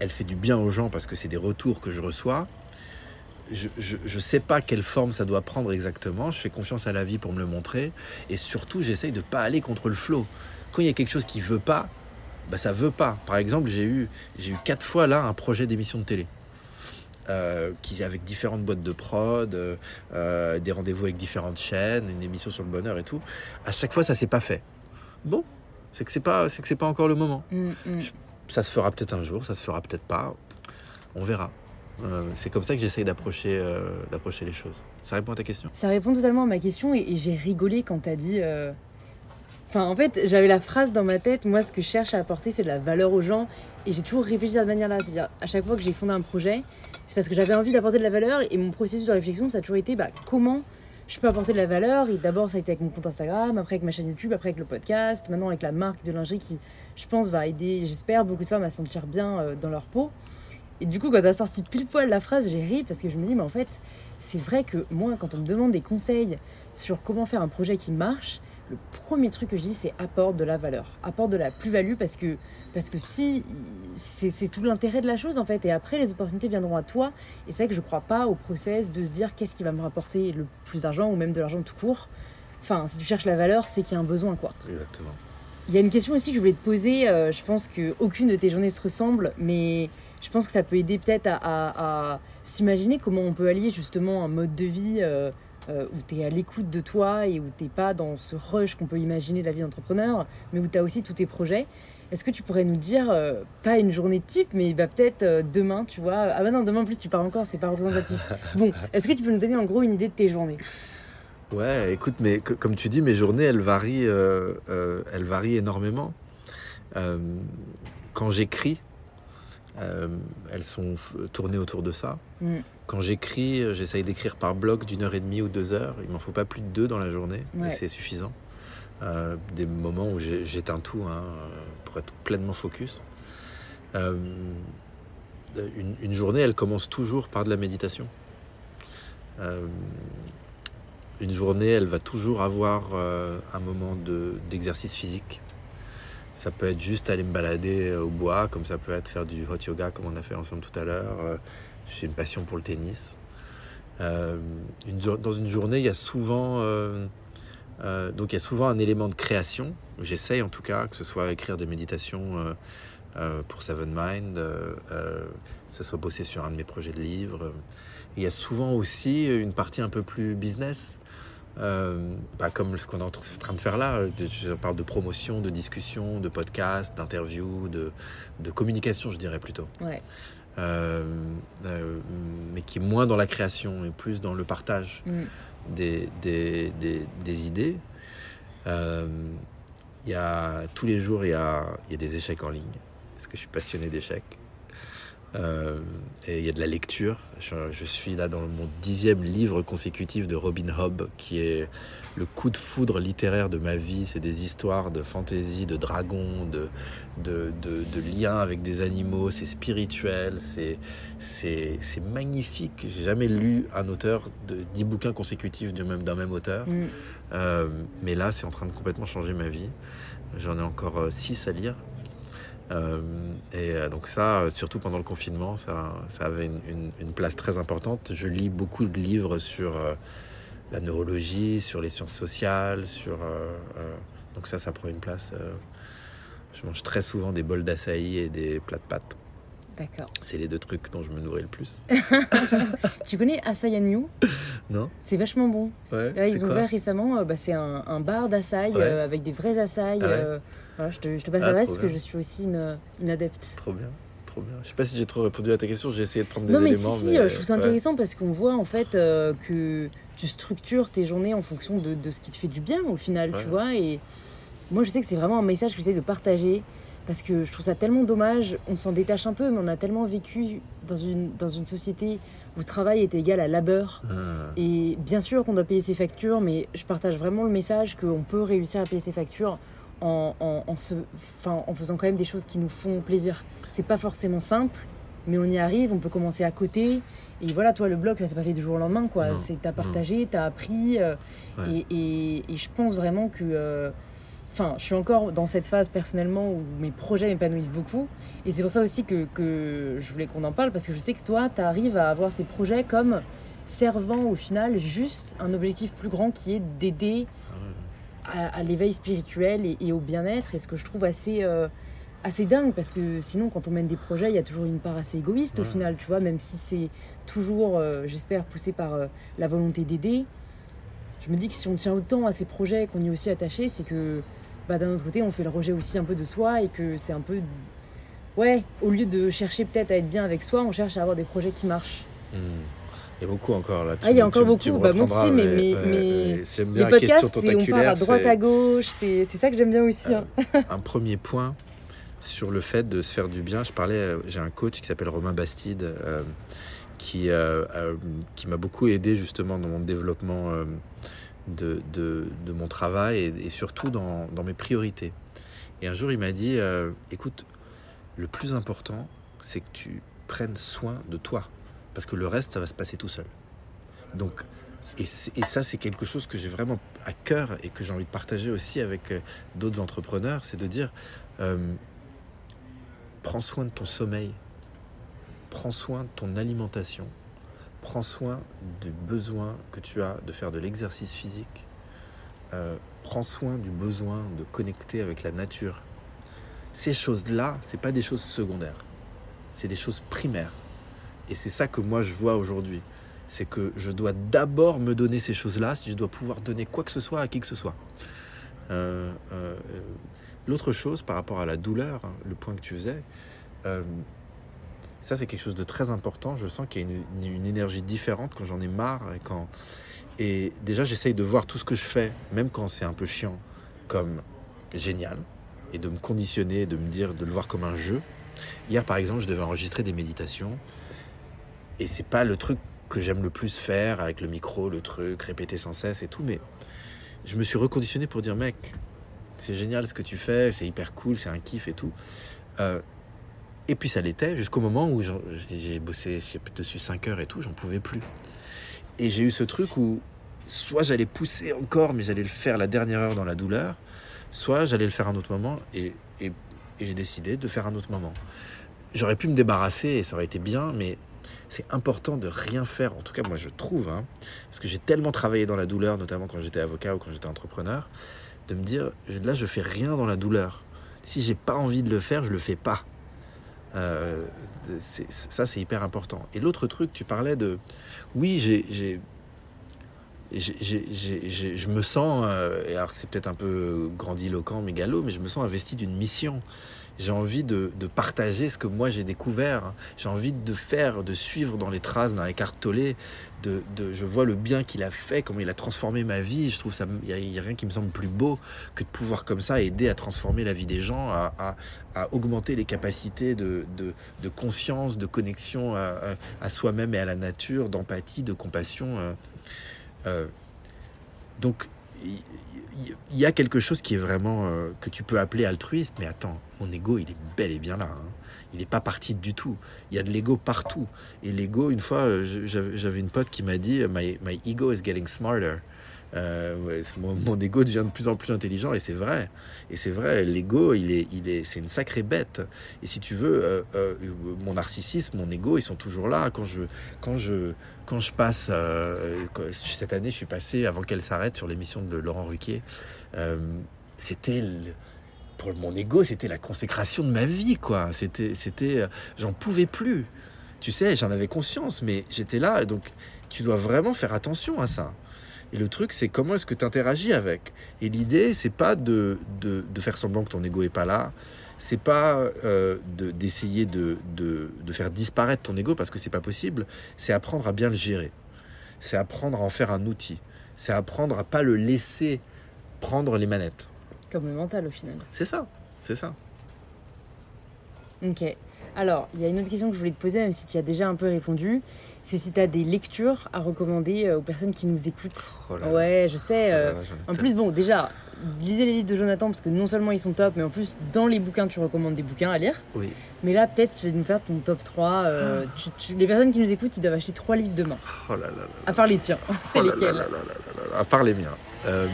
Speaker 2: elle fait du bien aux gens parce que c'est des retours que je reçois, je ne sais pas quelle forme ça doit prendre exactement. Je fais confiance à la vie pour me le montrer. Et surtout, j'essaye de ne pas aller contre le flot. Quand il y a quelque chose qui veut pas, bah ça veut pas. Par exemple, j'ai eu, j'ai eu quatre fois là un projet d'émission de télé. Euh, qui avec différentes boîtes de prod, euh, euh, des rendez-vous avec différentes chaînes, une émission sur le bonheur et tout. À chaque fois, ça s'est pas fait. Bon, c'est que c'est pas, c'est que c'est pas encore le moment. Mm, mm. Ça se fera peut-être un jour, ça se fera peut-être pas. On verra. Euh, c'est comme ça que j'essaye d'approcher, euh, d'approcher les choses. Ça répond à ta question?
Speaker 1: Ça répond totalement à ma question et, j'ai rigolé quand tu as dit. Euh, enfin, en fait, j'avais la phrase dans ma tête. Moi, ce que je cherche à apporter, c'est de la valeur aux gens. Et j'ai toujours réfléchi de cette manière-là. C'est-à-dire, à chaque fois que j'ai fondé un projet, c'est parce que j'avais envie d'apporter de la valeur. Et mon processus de réflexion, ça a toujours été bah, comment je peux apporter de la valeur. Et d'abord, ça a été avec mon compte Instagram, après avec ma chaîne YouTube, après avec le podcast, maintenant avec la marque de lingerie qui, je pense, va aider, j'espère, beaucoup de femmes à se sentir bien dans leur peau. Et du coup, quand t'as sorti pile poil la phrase, j'ai ri parce que je me dis, mais en fait, c'est vrai que moi, quand on me demande des conseils sur comment faire un projet qui marche, le premier truc que je dis, c'est apporte de la valeur, apporte de la plus-value parce que, parce que si, c'est tout l'intérêt de la chose en fait. Et après, les opportunités viendront à toi. Et c'est vrai que je crois pas au process de se dire qu'est-ce qui va me rapporter le plus d'argent ou même de l'argent tout court. Enfin, si tu cherches la valeur, c'est qu'il y a un besoin quoi.
Speaker 2: Exactement.
Speaker 1: Il y a une question aussi que je voulais te poser. Euh, je pense qu'aucune de tes journées se ressemble, mais je pense que ça peut aider peut-être à, s'imaginer comment on peut allier justement un mode de vie euh, euh, où tu es à l'écoute de toi et où tu n'es pas dans ce rush qu'on peut imaginer de la vie d'entrepreneur, mais où tu as aussi tous tes projets. Est-ce que tu pourrais nous dire, euh, pas une journée type, mais bah, peut-être demain, tu vois Ah bah non, demain en plus tu pars encore, c'est pas représentatif. Bon, est-ce que tu peux nous donner en gros une idée de tes journées?
Speaker 2: Ouais, écoute, mais comme tu dis, mes journées, elles varient, elles varient énormément. quand j'écris, euh, elles sont tournées autour de ça. Mm. Quand j'écris, euh, j'essaye d'écrire par bloc d'une heure et demie ou deux heures. Il m'en faut pas plus de deux dans la journée, et c'est suffisant. Euh, des moments où j'éteins tout hein, pour être pleinement focus. une, journée, elle commence toujours par de la méditation. une journée, elle va toujours avoir un moment d'exercice physique. Ça peut être juste aller me balader euh, au bois, comme ça peut être faire du hot yoga, comme on a fait ensemble tout à l'heure. Euh, j'ai une passion pour le tennis. Euh, dans une journée, il y a souvent, donc il y a souvent un élément de création. J'essaye en tout cas, que ce soit écrire des méditations pour Seven Mind, que ce soit bosser sur un de mes projets de livres. Il y a souvent aussi une partie un peu plus business. Euh, bah, comme ce qu'on est en train de faire là. Je parle de promotion, de discussion, de podcast, d'interview, de, de, communication, je dirais plutôt. Euh, euh, mais qui est moins dans la création et plus dans le partage mm. des, des, des, idées. Il y a, tous les jours, il y a, y a des échecs en ligne, parce que je suis passionné d'échecs. Euh, et il y a de la lecture. Je, suis là dans mon dixième livre consécutif de Robin Hobb, qui est le coup de foudre littéraire de ma vie. C'est des histoires de fantaisie, de dragons, de, de, de, liens avec des animaux. C'est spirituel, c'est, magnifique. J'ai jamais lu un auteur de dix bouquins consécutifs d'un même, même auteur. Mm. Euh, mais là, c'est en train de complètement changer ma vie. J'en ai encore euh, six à lire. Euh, et donc ça, surtout pendant le confinement, ça, ça avait une, une, place très importante. Je lis beaucoup de livres sur euh, la neurologie, sur les sciences sociales, sur donc ça, ça prend une place. je mange très souvent des bols d'açaï et des plats de pâtes.
Speaker 1: D'accord.
Speaker 2: C'est les deux trucs dont je me nourris le plus.
Speaker 1: tu connais Asaï New
Speaker 2: Non.
Speaker 1: C'est vachement bon.
Speaker 2: Ouais,
Speaker 1: Là, ils ont ouvert récemment, bah, c'est un, un, bar d'açaï avec des vrais açaïs. Ah je, te, je te passe ah, parce que je suis aussi une, une, adepte.
Speaker 2: Trop bien. Trop bien. Je sais pas si j'ai trop répondu à ta question, j'ai essayé de prendre des
Speaker 1: non, mais
Speaker 2: éléments.
Speaker 1: Si, si, je trouve ça intéressant parce qu'on voit en fait euh, que tu structures tes journées en fonction de, de, ce qui te fait du bien au final, tu vois. Et moi, je sais que c'est vraiment un message que j'essaie de partager parce que je trouve ça tellement dommage. On s'en détache un peu, mais on a tellement vécu dans une, dans une société où travail est égal à labeur.
Speaker 2: Ah.
Speaker 1: Et bien sûr qu'on doit payer ses factures, mais je partage vraiment le message qu'on peut réussir à payer ses factures en, en, en se, enfin, en faisant quand même des choses qui nous font plaisir. C'est pas forcément simple, mais on y arrive, on peut commencer à côté. Et voilà, toi, le blog, ça s'est pas fait du jour au lendemain, quoi. C'est t'as partagé, t'as appris. euh,
Speaker 2: Ouais.
Speaker 1: et, et- et je pense vraiment que. euh, Enfin, je suis encore dans cette phase personnellement où mes projets m'épanouissent beaucoup. Et c'est pour ça aussi que, que je voulais qu'on en parle, parce que je sais que toi, tu arrives à avoir ces projets comme servant au final juste un objectif plus grand qui est d'aider. À, à l'éveil spirituel et, et au bien-être. Et ce que je trouve assez, euh, assez dingue, parce que sinon, quand on mène des projets, il y a toujours une part assez égoïste au final, tu vois, même si c'est toujours, euh, j'espère, poussé par euh, la volonté d'aider. Je me dis que si on tient autant à ces projets, qu'on y est aussi attaché, c'est que bah, d'un autre côté, on fait le rejet aussi un peu de soi et que c'est un peu. Ouais, au lieu de chercher peut-être à être bien avec soi, on cherche à avoir des projets qui marchent.
Speaker 2: Hmm. Il y a beaucoup encore là.
Speaker 1: Ah, il y a encore
Speaker 2: tu- tu
Speaker 1: beaucoup.
Speaker 2: me
Speaker 1: Bah, moi, tu sais, mais- mais- mais Les
Speaker 2: bien question
Speaker 1: podcasts, on part à droite, à gauche, c'est ça que j'aime bien aussi. hein.
Speaker 2: un premier point sur le fait de se faire du bien. Je parlais, euh, j'ai un coach qui s'appelle Romain Bastide, euh, qui, euh, euh, qui m'a beaucoup aidé justement dans mon développement euh, de, de- de mon travail et, et surtout dans, dans mes priorités. Et un jour, il m'a dit, euh, écoute, le plus important, c'est que tu prennes soin de toi, parce que le reste, ça va se passer tout seul. Donc, et, ça, c'est quelque chose que j'ai vraiment à cœur et que j'ai envie de partager aussi avec euh, d'autres entrepreneurs, c'est de dire, euh, prends soin de ton sommeil, prends soin de ton alimentation, prends soin du besoin que tu as de faire de l'exercice physique, euh, prends soin du besoin de connecter avec la nature. Ces choses-là, c'est pas des choses secondaires, c'est des choses primaires. Et c'est ça que moi je vois aujourd'hui. C'est que je dois d'abord me donner ces choses-là si je dois pouvoir donner quoi que ce soit à qui que ce soit. Euh, euh, L'autre chose par rapport à la douleur, hein, le point que tu faisais, euh, ça c'est quelque chose de très important. Je sens qu'il y a une énergie différente quand j'en ai marre et quand et déjà j'essaye de voir tout ce que je fais, même quand c'est un peu chiant, comme génial et de me conditionner, de me dire de le voir comme un jeu. Hier par exemple, je devais enregistrer des méditations et c'est pas le truc que j'aime le plus faire avec le micro, le truc, répéter sans cesse et tout, mais je me suis reconditionné pour dire mec, c'est génial ce que tu fais, c'est hyper cool, c'est un kiff et tout. Euh, et puis ça l'était jusqu'au moment où j'ai bossé dessus 5 heures et tout, j'en pouvais plus. Et j'ai eu ce truc où soit j'allais pousser encore, mais j'allais le faire la dernière heure dans la douleur, soit j'allais le faire un autre moment et, et- et j'ai décidé de faire un autre moment. J'aurais pu me débarrasser et ça aurait été bien, mais c'est important de rien faire, en tout cas moi je trouve, hein, parce que j'ai tellement travaillé dans la douleur, notamment quand j'étais avocat ou quand j'étais entrepreneur, de me dire là je fais rien dans la douleur. Si j'ai pas envie de le faire, je le fais pas. Euh, ça c'est hyper important. Et l'autre truc, tu parlais de oui j'ai j'ai- j'ai- j'ai- je me sens, euh, alors c'est peut-être un peu grandiloquent, mégalo, mais je me sens investi d'une mission. J'ai envie de, partager ce que moi j'ai découvert. J'ai envie de faire, de suivre dans les traces d'un Eckhart Tolle. De, de- je vois le bien qu'il a fait, comment il a transformé ma vie. Je trouve ça, il n'y a, rien qui me semble plus beau que de pouvoir comme ça aider à transformer la vie des gens, à, augmenter les capacités de, conscience, de connexion à soi-même et à la nature, d'empathie, de compassion. euh. Euh, donc, il y a quelque chose qui est vraiment euh, que tu peux appeler altruiste, mais attends, mon ego, il est bel et bien là. hein. Il n'est pas parti du tout. Il y a de l'ego partout. Et l'ego, une fois, euh, j'avais une pote qui m'a dit my, my ego is getting smarter. Euh, mon, mon ego devient de plus en plus intelligent et c'est vrai. Et c'est vrai, l'ego, il est, il est, c'est une sacrée bête. Et si tu veux, euh, euh, mon narcissisme, mon ego, ils sont toujours là. Quand je, quand je, quand je passe, cette année, je suis passé avant qu'elle s'arrête sur l'émission de Laurent Ruquier. C'était pour mon ego, c'était la consécration de ma vie, quoi. C'était, c'était, j'en pouvais plus. Tu sais, j'en avais conscience, mais j'étais là. Donc, tu dois vraiment faire attention à ça. Et le truc, c'est comment est-ce que tu interagis avec? Et l'idée, c'est pas de, de, de faire semblant que ton ego est pas là. C'est pas euh, de- d'essayer de, de, de faire disparaître ton ego parce que c'est pas possible. C'est apprendre à bien le gérer. C'est apprendre à en faire un outil. C'est apprendre à pas le laisser prendre les manettes.
Speaker 1: Comme le mental au final.
Speaker 2: C'est ça, c'est ça.
Speaker 1: Ok. Alors, il y a une autre question que je voulais te poser, même si tu y as déjà un peu répondu. C'est si tu as des lectures à recommander euh, aux personnes qui nous écoutent.
Speaker 2: Oh là là.
Speaker 1: ouais, je sais.
Speaker 2: Oh là
Speaker 1: euh,
Speaker 2: là,
Speaker 1: en plus, bon, déjà, lisez les livres de Jonathan parce que non seulement ils sont top, mais en plus, dans les bouquins, tu recommandes des bouquins à lire.
Speaker 2: Oui.
Speaker 1: Mais là, peut-être, tu vas nous faire ton top 3. euh, tu- tu- les personnes qui nous écoutent, ils doivent acheter trois livres demain.
Speaker 2: Oh là là là
Speaker 1: À part les tiens. C'est
Speaker 2: Oh là là
Speaker 1: lesquels
Speaker 2: là là là là là, À part les miens. Euh,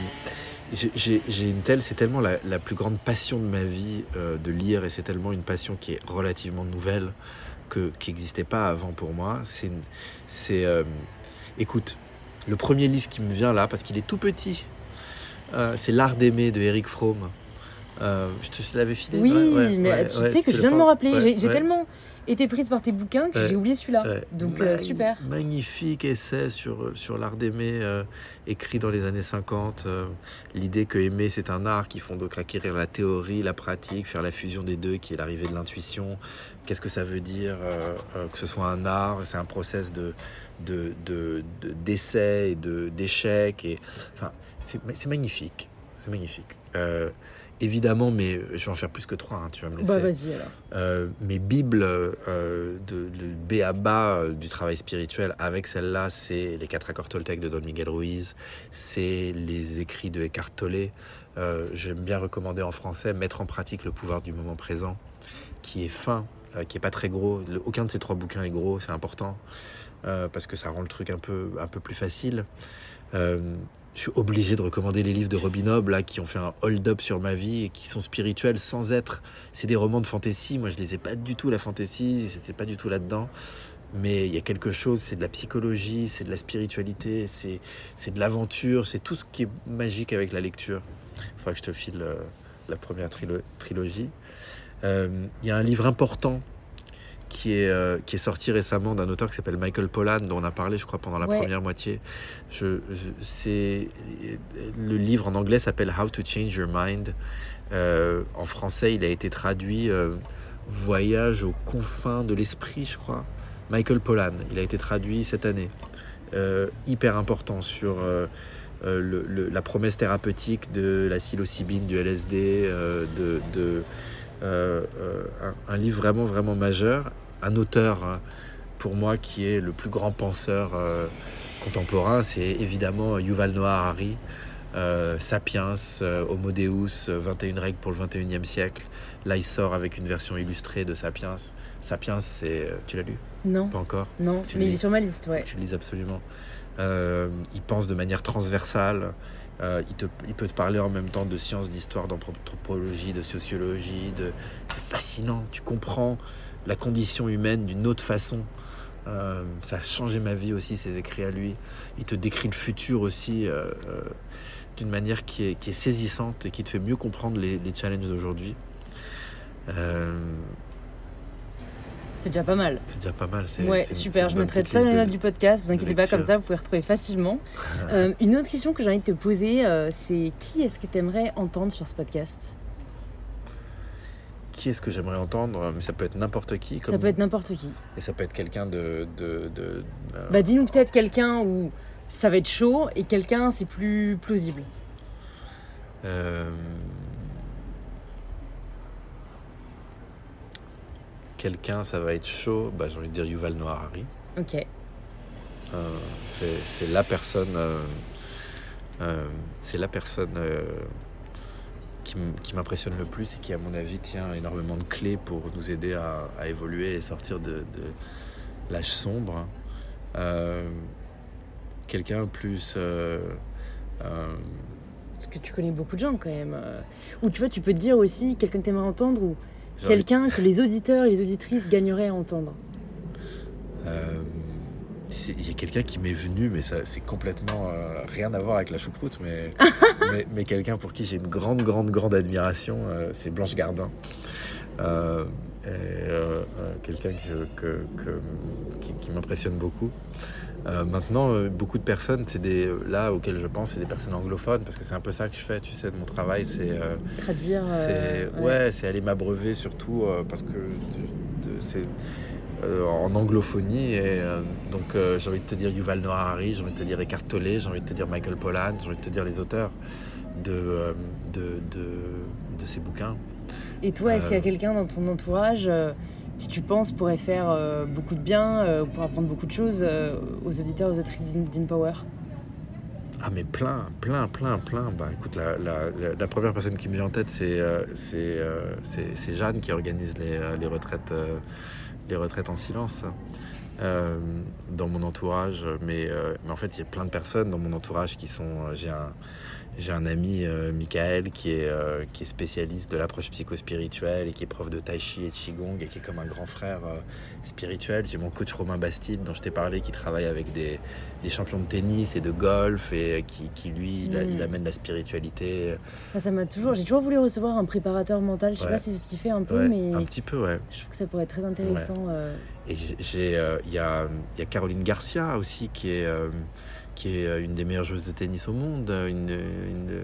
Speaker 2: j'ai une telle, c'est tellement la, la plus grande passion de ma vie euh, de lire et c'est tellement une passion qui est relativement nouvelle que qui n'existait pas avant pour moi. C'est, euh, écoute, le premier livre qui me vient là parce qu'il est tout petit, euh, c'est L'art d'aimer de Eric Fromm. Euh, je te l'avais filé?
Speaker 1: Oui,
Speaker 2: ouais, ouais,
Speaker 1: mais
Speaker 2: ouais,
Speaker 1: tu sais que je viens de me rappeler. J'ai tellement été prise par tes bouquins que
Speaker 2: Ouais.
Speaker 1: j'ai oublié celui-là.
Speaker 2: Ouais.
Speaker 1: Donc, euh, super.
Speaker 2: Magnifique essai sur, sur l'art d'aimer, euh, écrit dans les années 50. euh, L'idée que aimer, c'est un art qui font donc acquérir la théorie, la pratique, faire la fusion des deux, qui est l'arrivée de l'intuition. Qu'est-ce que ça veut dire euh, euh, que ce soit un art C'est un process de, de, de, de- d'essai et de. Et, enfin, c'est, c'est magnifique. C'est magnifique. Euh, évidemment, mais je vais en faire plus que trois, hein, tu vas me laisser.
Speaker 1: Bah, vas-y alors.
Speaker 2: Euh, mes bibles euh, de, de B à bas euh, du travail spirituel avec celle-là, c'est les quatre accords Toltec de Don Miguel Ruiz, c'est les écrits de Eckhart Tolle. Euh, J'aime bien recommander en français Mettre en pratique le pouvoir du moment présent, qui est fin, euh, qui est pas très gros. Le- aucun de ces trois bouquins est gros, c'est important euh, parce que ça rend le truc un peu, un peu plus facile. Je suis obligé de recommander les livres de Robin Hobb là, qui ont fait un hold-up sur ma vie et qui sont spirituels sans être c'est des romans de fantasy. Moi, je lisais pas du tout la fantasy, c'était pas du tout là-dedans. Mais il y a quelque chose, c'est de la psychologie, c'est de la spiritualité, c'est c'est de l'aventure, c'est tout ce qui est magique avec la lecture. Il faudra que je te file euh, la première trilo- trilogie. Euh, Il y a un livre important qui est, euh, qui est sorti récemment d'un auteur qui s'appelle Michael Pollan, dont on a parlé, je crois, pendant la
Speaker 1: Ouais.
Speaker 2: première moitié. Je, je- c'est, le livre en anglais s'appelle How to Change Your Mind. Euh, en français, il a été traduit euh, Voyage aux confins de l'esprit, je crois. Michael Pollan, il a été traduit cette année. Hyper important sur euh, le- le- la promesse thérapeutique de la psilocybine, du LSD, euh, de, de, euh, un, un livre vraiment, vraiment majeur. Un auteur, hein, pour moi, qui est le plus grand penseur euh, contemporain, c'est évidemment Yuval Noah Harari. Euh, Sapiens, euh, Homo Deus, euh, 21 règles pour le 21e siècle. Là, il sort avec une version illustrée de Sapiens. Sapiens, c'est. euh, Tu l'as lu?
Speaker 1: Non,
Speaker 2: Pas encore?
Speaker 1: Non,
Speaker 2: tu
Speaker 1: mais il est sur ma liste, ouais.
Speaker 2: tu le lises absolument. Euh, il pense de manière transversale. Euh, il, te- il peut te parler en même temps de sciences, d'histoire, d'anthropologie, de sociologie. De... C'est fascinant. Tu comprends la condition humaine d'une autre façon. Euh, ça a changé ma vie aussi, ses écrits à lui. Il te décrit le futur aussi euh, euh, d'une manière qui est, qui est saisissante et qui te fait mieux comprendre les, les challenges d'aujourd'hui.
Speaker 1: C'est déjà pas mal.
Speaker 2: c'est déjà pas mal. c'est-
Speaker 1: Ouais, super. Je mettrai tout ça dans les notes du podcast. Vous inquiétez pas, comme ça, vous pouvez retrouver facilement. Une autre question que j'ai envie de te poser, c'est qui est-ce que tu aimerais entendre sur ce podcast?
Speaker 2: Qui est-ce que j'aimerais entendre Mais ça peut être n'importe qui.
Speaker 1: Ça peut être n'importe qui.
Speaker 2: Et ça peut être quelqu'un de. de, de- euh,
Speaker 1: Bah, dis-nous peut-être quelqu'un où ça va être chaud et quelqu'un c'est plus plausible.
Speaker 2: euh, quelqu'un, ça va être chaud. Bah, j'ai envie de dire Yuval Noah Harari.
Speaker 1: Ok.
Speaker 2: Euh, c'est, c'est la personne. euh, euh, c'est la personne euh, qui, m'impressionne le plus et qui, à mon avis, tient énormément de clés pour nous aider à, à évoluer et sortir de, de l'âge sombre. Euh, quelqu'un plus. euh, euh,
Speaker 1: Parce que tu connais beaucoup de gens quand même. Ou tu vois, tu peux te dire aussi quelqu'un que t'aimerais entendre ou quelqu'un que les auditeurs et les auditrices gagneraient à entendre.
Speaker 2: Il y a quelqu'un qui m'est venu, mais ça c'est complètement euh, rien à voir avec la choucroute, mais, mais, mais quelqu'un pour qui j'ai une grande, grande, grande admiration, euh, c'est Blanche Gardin. Euh, quelqu'un que, que- que- qui, qui m'impressionne beaucoup. Maintenant, beaucoup de personnes, c'est des là auxquelles je pense, c'est des personnes anglophones parce que c'est un peu ça que je fais, tu sais, de mon travail, c'est
Speaker 1: Traduire.
Speaker 2: c'est ouais, c'est aller m'abreuver surtout parce que de- de- c'est euh, en anglophonie et euh, donc euh, j'ai envie de te dire Yuval Noah Harari, j'ai envie de te dire Eckhart Tolle, j'ai envie de te dire Michael Pollan, j'ai envie de te dire les auteurs de de, de, de ces bouquins.
Speaker 1: Et toi, est-ce qu'il y a quelqu'un dans ton entourage qui tu penses pourrait faire beaucoup de bien, pour apprendre beaucoup de choses aux auditeurs, aux autrices d'InPower?
Speaker 2: Ah mais plein, plein, plein, plein. Bah écoute, la, la, première personne qui me vient en tête, c'est c'est Jeanne qui organise les, les retraites, les retraites en silence dans mon entourage. Mais, mais en fait, il y a plein de personnes dans mon entourage qui sont... Un, j'ai un ami, euh, Michael, qui est, euh, qui est spécialiste de l'approche psychospirituelle et qui est prof de tai chi et de qigong et qui est comme un grand frère euh, spirituel. J'ai mon coach Romain Bastide, dont je t'ai parlé, qui travaille avec des, des, champions de tennis et de golf et qui, qui lui, il, mm. amène la spiritualité.
Speaker 1: ça m'a toujours, j'ai toujours voulu recevoir un préparateur mental. Je sais pas si c'est ce qu'il fait un peu, mais
Speaker 2: un petit peu, ouais.
Speaker 1: Je trouve que ça pourrait être très intéressant.
Speaker 2: Et j'ai, il y a, y, a, Caroline Garcia aussi qui est qui est euh, une des meilleures joueuses de tennis au monde, une,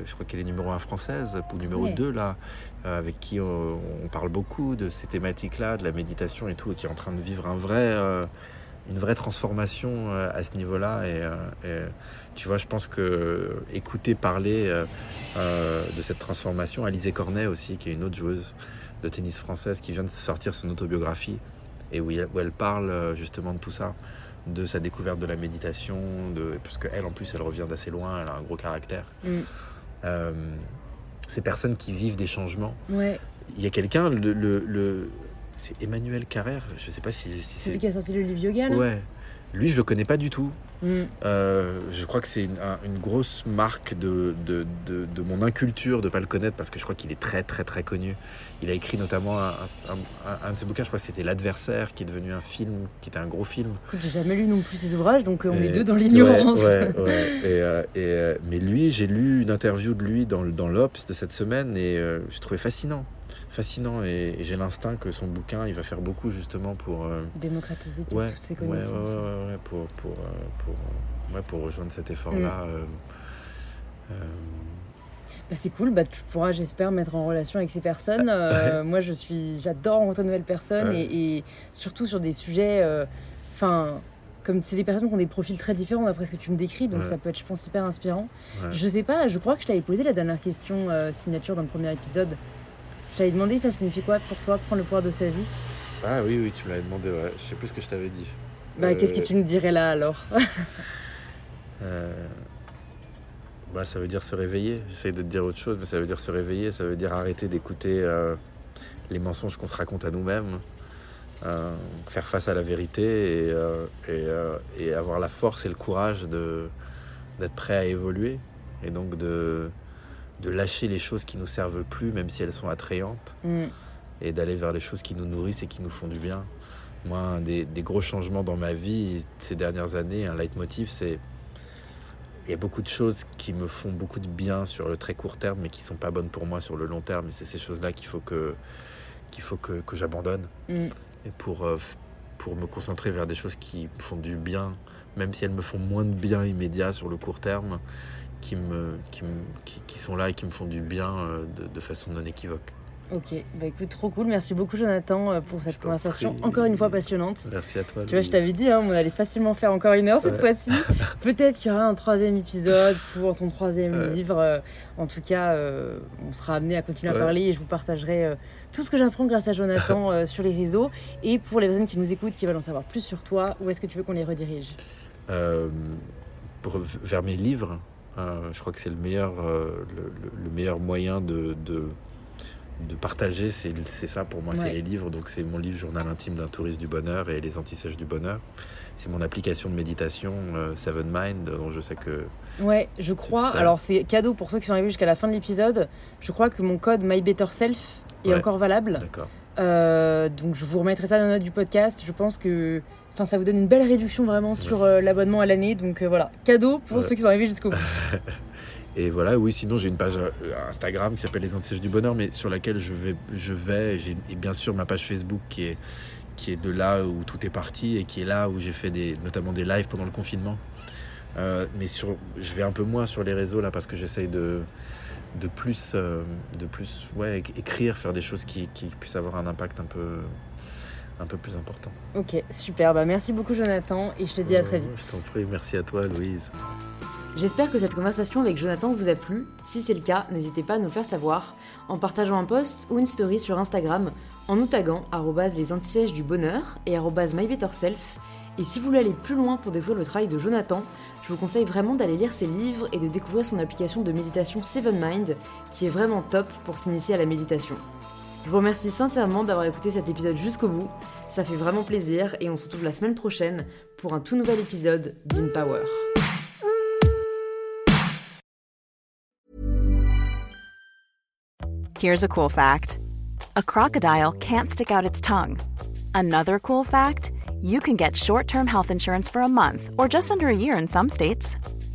Speaker 2: je crois qu'elle est numéro 1 française, ou numéro 2 là, euh, avec qui on, parle beaucoup de ces thématiques-là, de la méditation et tout, et qui est en train de vivre un vrai, euh, une vraie transformation à ce niveau-là. Et, tu vois, je pense que écouter parler de cette transformation, Alizé Cornet aussi, qui est une autre joueuse de tennis française, qui vient de sortir son autobiographie, et où, où elle parle justement de tout ça de sa découverte de la méditation, de, parce qu'elle en plus elle revient d'assez loin, elle a un gros caractère. Mm. Euh, ces personnes qui vivent des changements.
Speaker 1: Ouais.
Speaker 2: Il y a quelqu'un, le, le, c'est Emmanuel Carrère, je sais pas si,
Speaker 1: si c'est... Celui qui a sorti le livre yoga
Speaker 2: Ouais. Lui, je le connais pas du tout. Mm. Euh, je crois que c'est une, grosse marque de, de, de, mon inculture de ne pas le connaître parce que je crois qu'il est très très très connu. Il a écrit notamment un, un, de ses bouquins, je crois que c'était L'Adversaire, qui est devenu un film, qui était un gros film.
Speaker 1: J'ai jamais lu non plus ses ouvrages, donc euh, on est deux dans l'ignorance.
Speaker 2: Ouais, ouais, et, et, mais lui, j'ai lu une interview de lui dans, dans l'Obs de cette semaine et euh, je trouvais fascinant fascinant et, j'ai l'instinct que son bouquin il va faire beaucoup justement pour
Speaker 1: euh, démocratiser toutes ces connaissances.
Speaker 2: Ouais, pour, pour, euh, pour, euh, pour, rejoindre cet effort-là.
Speaker 1: Mm. Bah, c'est cool, bah, tu pourras, j'espère, mettre en relation avec ces personnes. moi, je suis, j'adore rencontrer de nouvelles personnes et, surtout sur des sujets. Enfin, comme c'est des personnes qui ont des profils très différents d'après ce que tu me décris, donc ça peut être, je pense, hyper inspirant. Je sais pas, je crois que je t'avais posé la dernière question signature dans le premier épisode. Je t'avais demandé, ça signifie quoi pour toi, prendre le pouvoir de sa vie?
Speaker 2: Ah oui, oui, tu me l'avais demandé, ouais. Je sais plus ce que je t'avais dit.
Speaker 1: Bah, qu'est-ce que tu me dirais là alors?
Speaker 2: Euh, bah, Ça veut dire se réveiller. J'essaye de te dire autre chose, mais ça veut dire se réveiller, ça veut dire arrêter d'écouter euh, les mensonges qu'on se raconte à nous-mêmes, euh, faire face à la vérité et, et, et, avoir la force et le courage d'être prêt à évoluer. Et donc de, de lâcher les choses qui nous servent plus, même si elles sont attrayantes, mm. et d'aller vers les choses qui nous nourrissent et qui nous font du bien. Moi, un des, gros changements dans ma vie ces dernières années, un leitmotiv, c'est il y a beaucoup de choses qui me font beaucoup de bien sur le très court terme, mais qui sont pas bonnes pour moi sur le long terme. Et c'est ces choses-là qu'il faut que qu'il faut que, que j'abandonne. Mm. Et pour euh, pour me concentrer vers des choses qui me font du bien, même si elles me font moins de bien immédiat sur le court terme, qui, me, qui, qui, sont là et qui me font du bien euh, de, de façon non équivoque.
Speaker 1: Ok, bah écoute, trop cool. Merci beaucoup, Jonathan, euh, pour cette conversation encore une fois passionnante.
Speaker 2: Merci à toi.
Speaker 1: Tu vois, je t'avais dit, hein, on allait facilement faire encore une heure cette fois-ci. Peut-être qu'il y aura un troisième épisode pour ton troisième livre. Euh, en tout cas, on sera amené à continuer à parler et je vous partagerai tout ce que j'apprends grâce à Jonathan sur les réseaux. Et pour les personnes qui nous écoutent, qui veulent en savoir plus sur toi, où est-ce que tu veux qu'on les redirige?
Speaker 2: Pour, Vers mes livres. Euh, je crois que c'est le meilleur, euh, le, meilleur moyen de, de, de partager, c'est ça pour moi, c'est les livres. Donc c'est mon livre Journal intime d'un touriste du bonheur et les antisèches du bonheur. C'est mon application de méditation euh, Seven Mind, dont je sais que...
Speaker 1: Ouais, je crois. Alors c'est cadeau pour ceux qui sont arrivés jusqu'à la fin de l'épisode. Je crois que mon code My Better Self est encore valable.
Speaker 2: D'accord.
Speaker 1: donc je vous remettrai ça dans la note du podcast. Je pense que Enfin, ça vous donne une belle réduction vraiment sur euh, l'abonnement à l'année. Donc euh, voilà, cadeau pour ceux qui sont arrivés jusqu'au bout.
Speaker 2: Et voilà, oui, sinon j'ai une page euh, Instagram qui s'appelle Les Antisèches du Bonheur, mais sur laquelle je vais, je vais et bien sûr ma page Facebook qui est, qui est de là où tout est parti et qui est là où j'ai fait des, notamment des lives pendant le confinement. mais sur, je vais un peu moins sur les réseaux là parce que j'essaye de, de plus, de plus ouais, écrire, faire des choses qui, qui puissent avoir un impact un peu, un peu plus important.
Speaker 1: Ok, super. Bah, merci beaucoup, Jonathan, et je te dis à très vite.
Speaker 2: Je t'en prie, merci à toi, Louise.
Speaker 1: J'espère que cette conversation avec Jonathan vous a plu. Si c'est le cas, n'hésitez pas à nous faire savoir en partageant un post ou une story sur Instagram, en nous taguant les antisèches du bonheur et mybetterself. Et si vous voulez aller plus loin pour découvrir le travail de Jonathan, je vous conseille vraiment d'aller lire ses livres et de découvrir son application de méditation Seven Mind, qui est vraiment top pour s'initier à la méditation. Je vous remercie sincèrement d'avoir écouté cet épisode jusqu'au bout, ça fait vraiment plaisir et on se retrouve la semaine prochaine pour un tout nouvel épisode d'InPower.
Speaker 3: Here's a cool fact. A crocodile can't stick out its tongue. Another cool fact, you can get short-term health insurance for a month or just under a year in some states.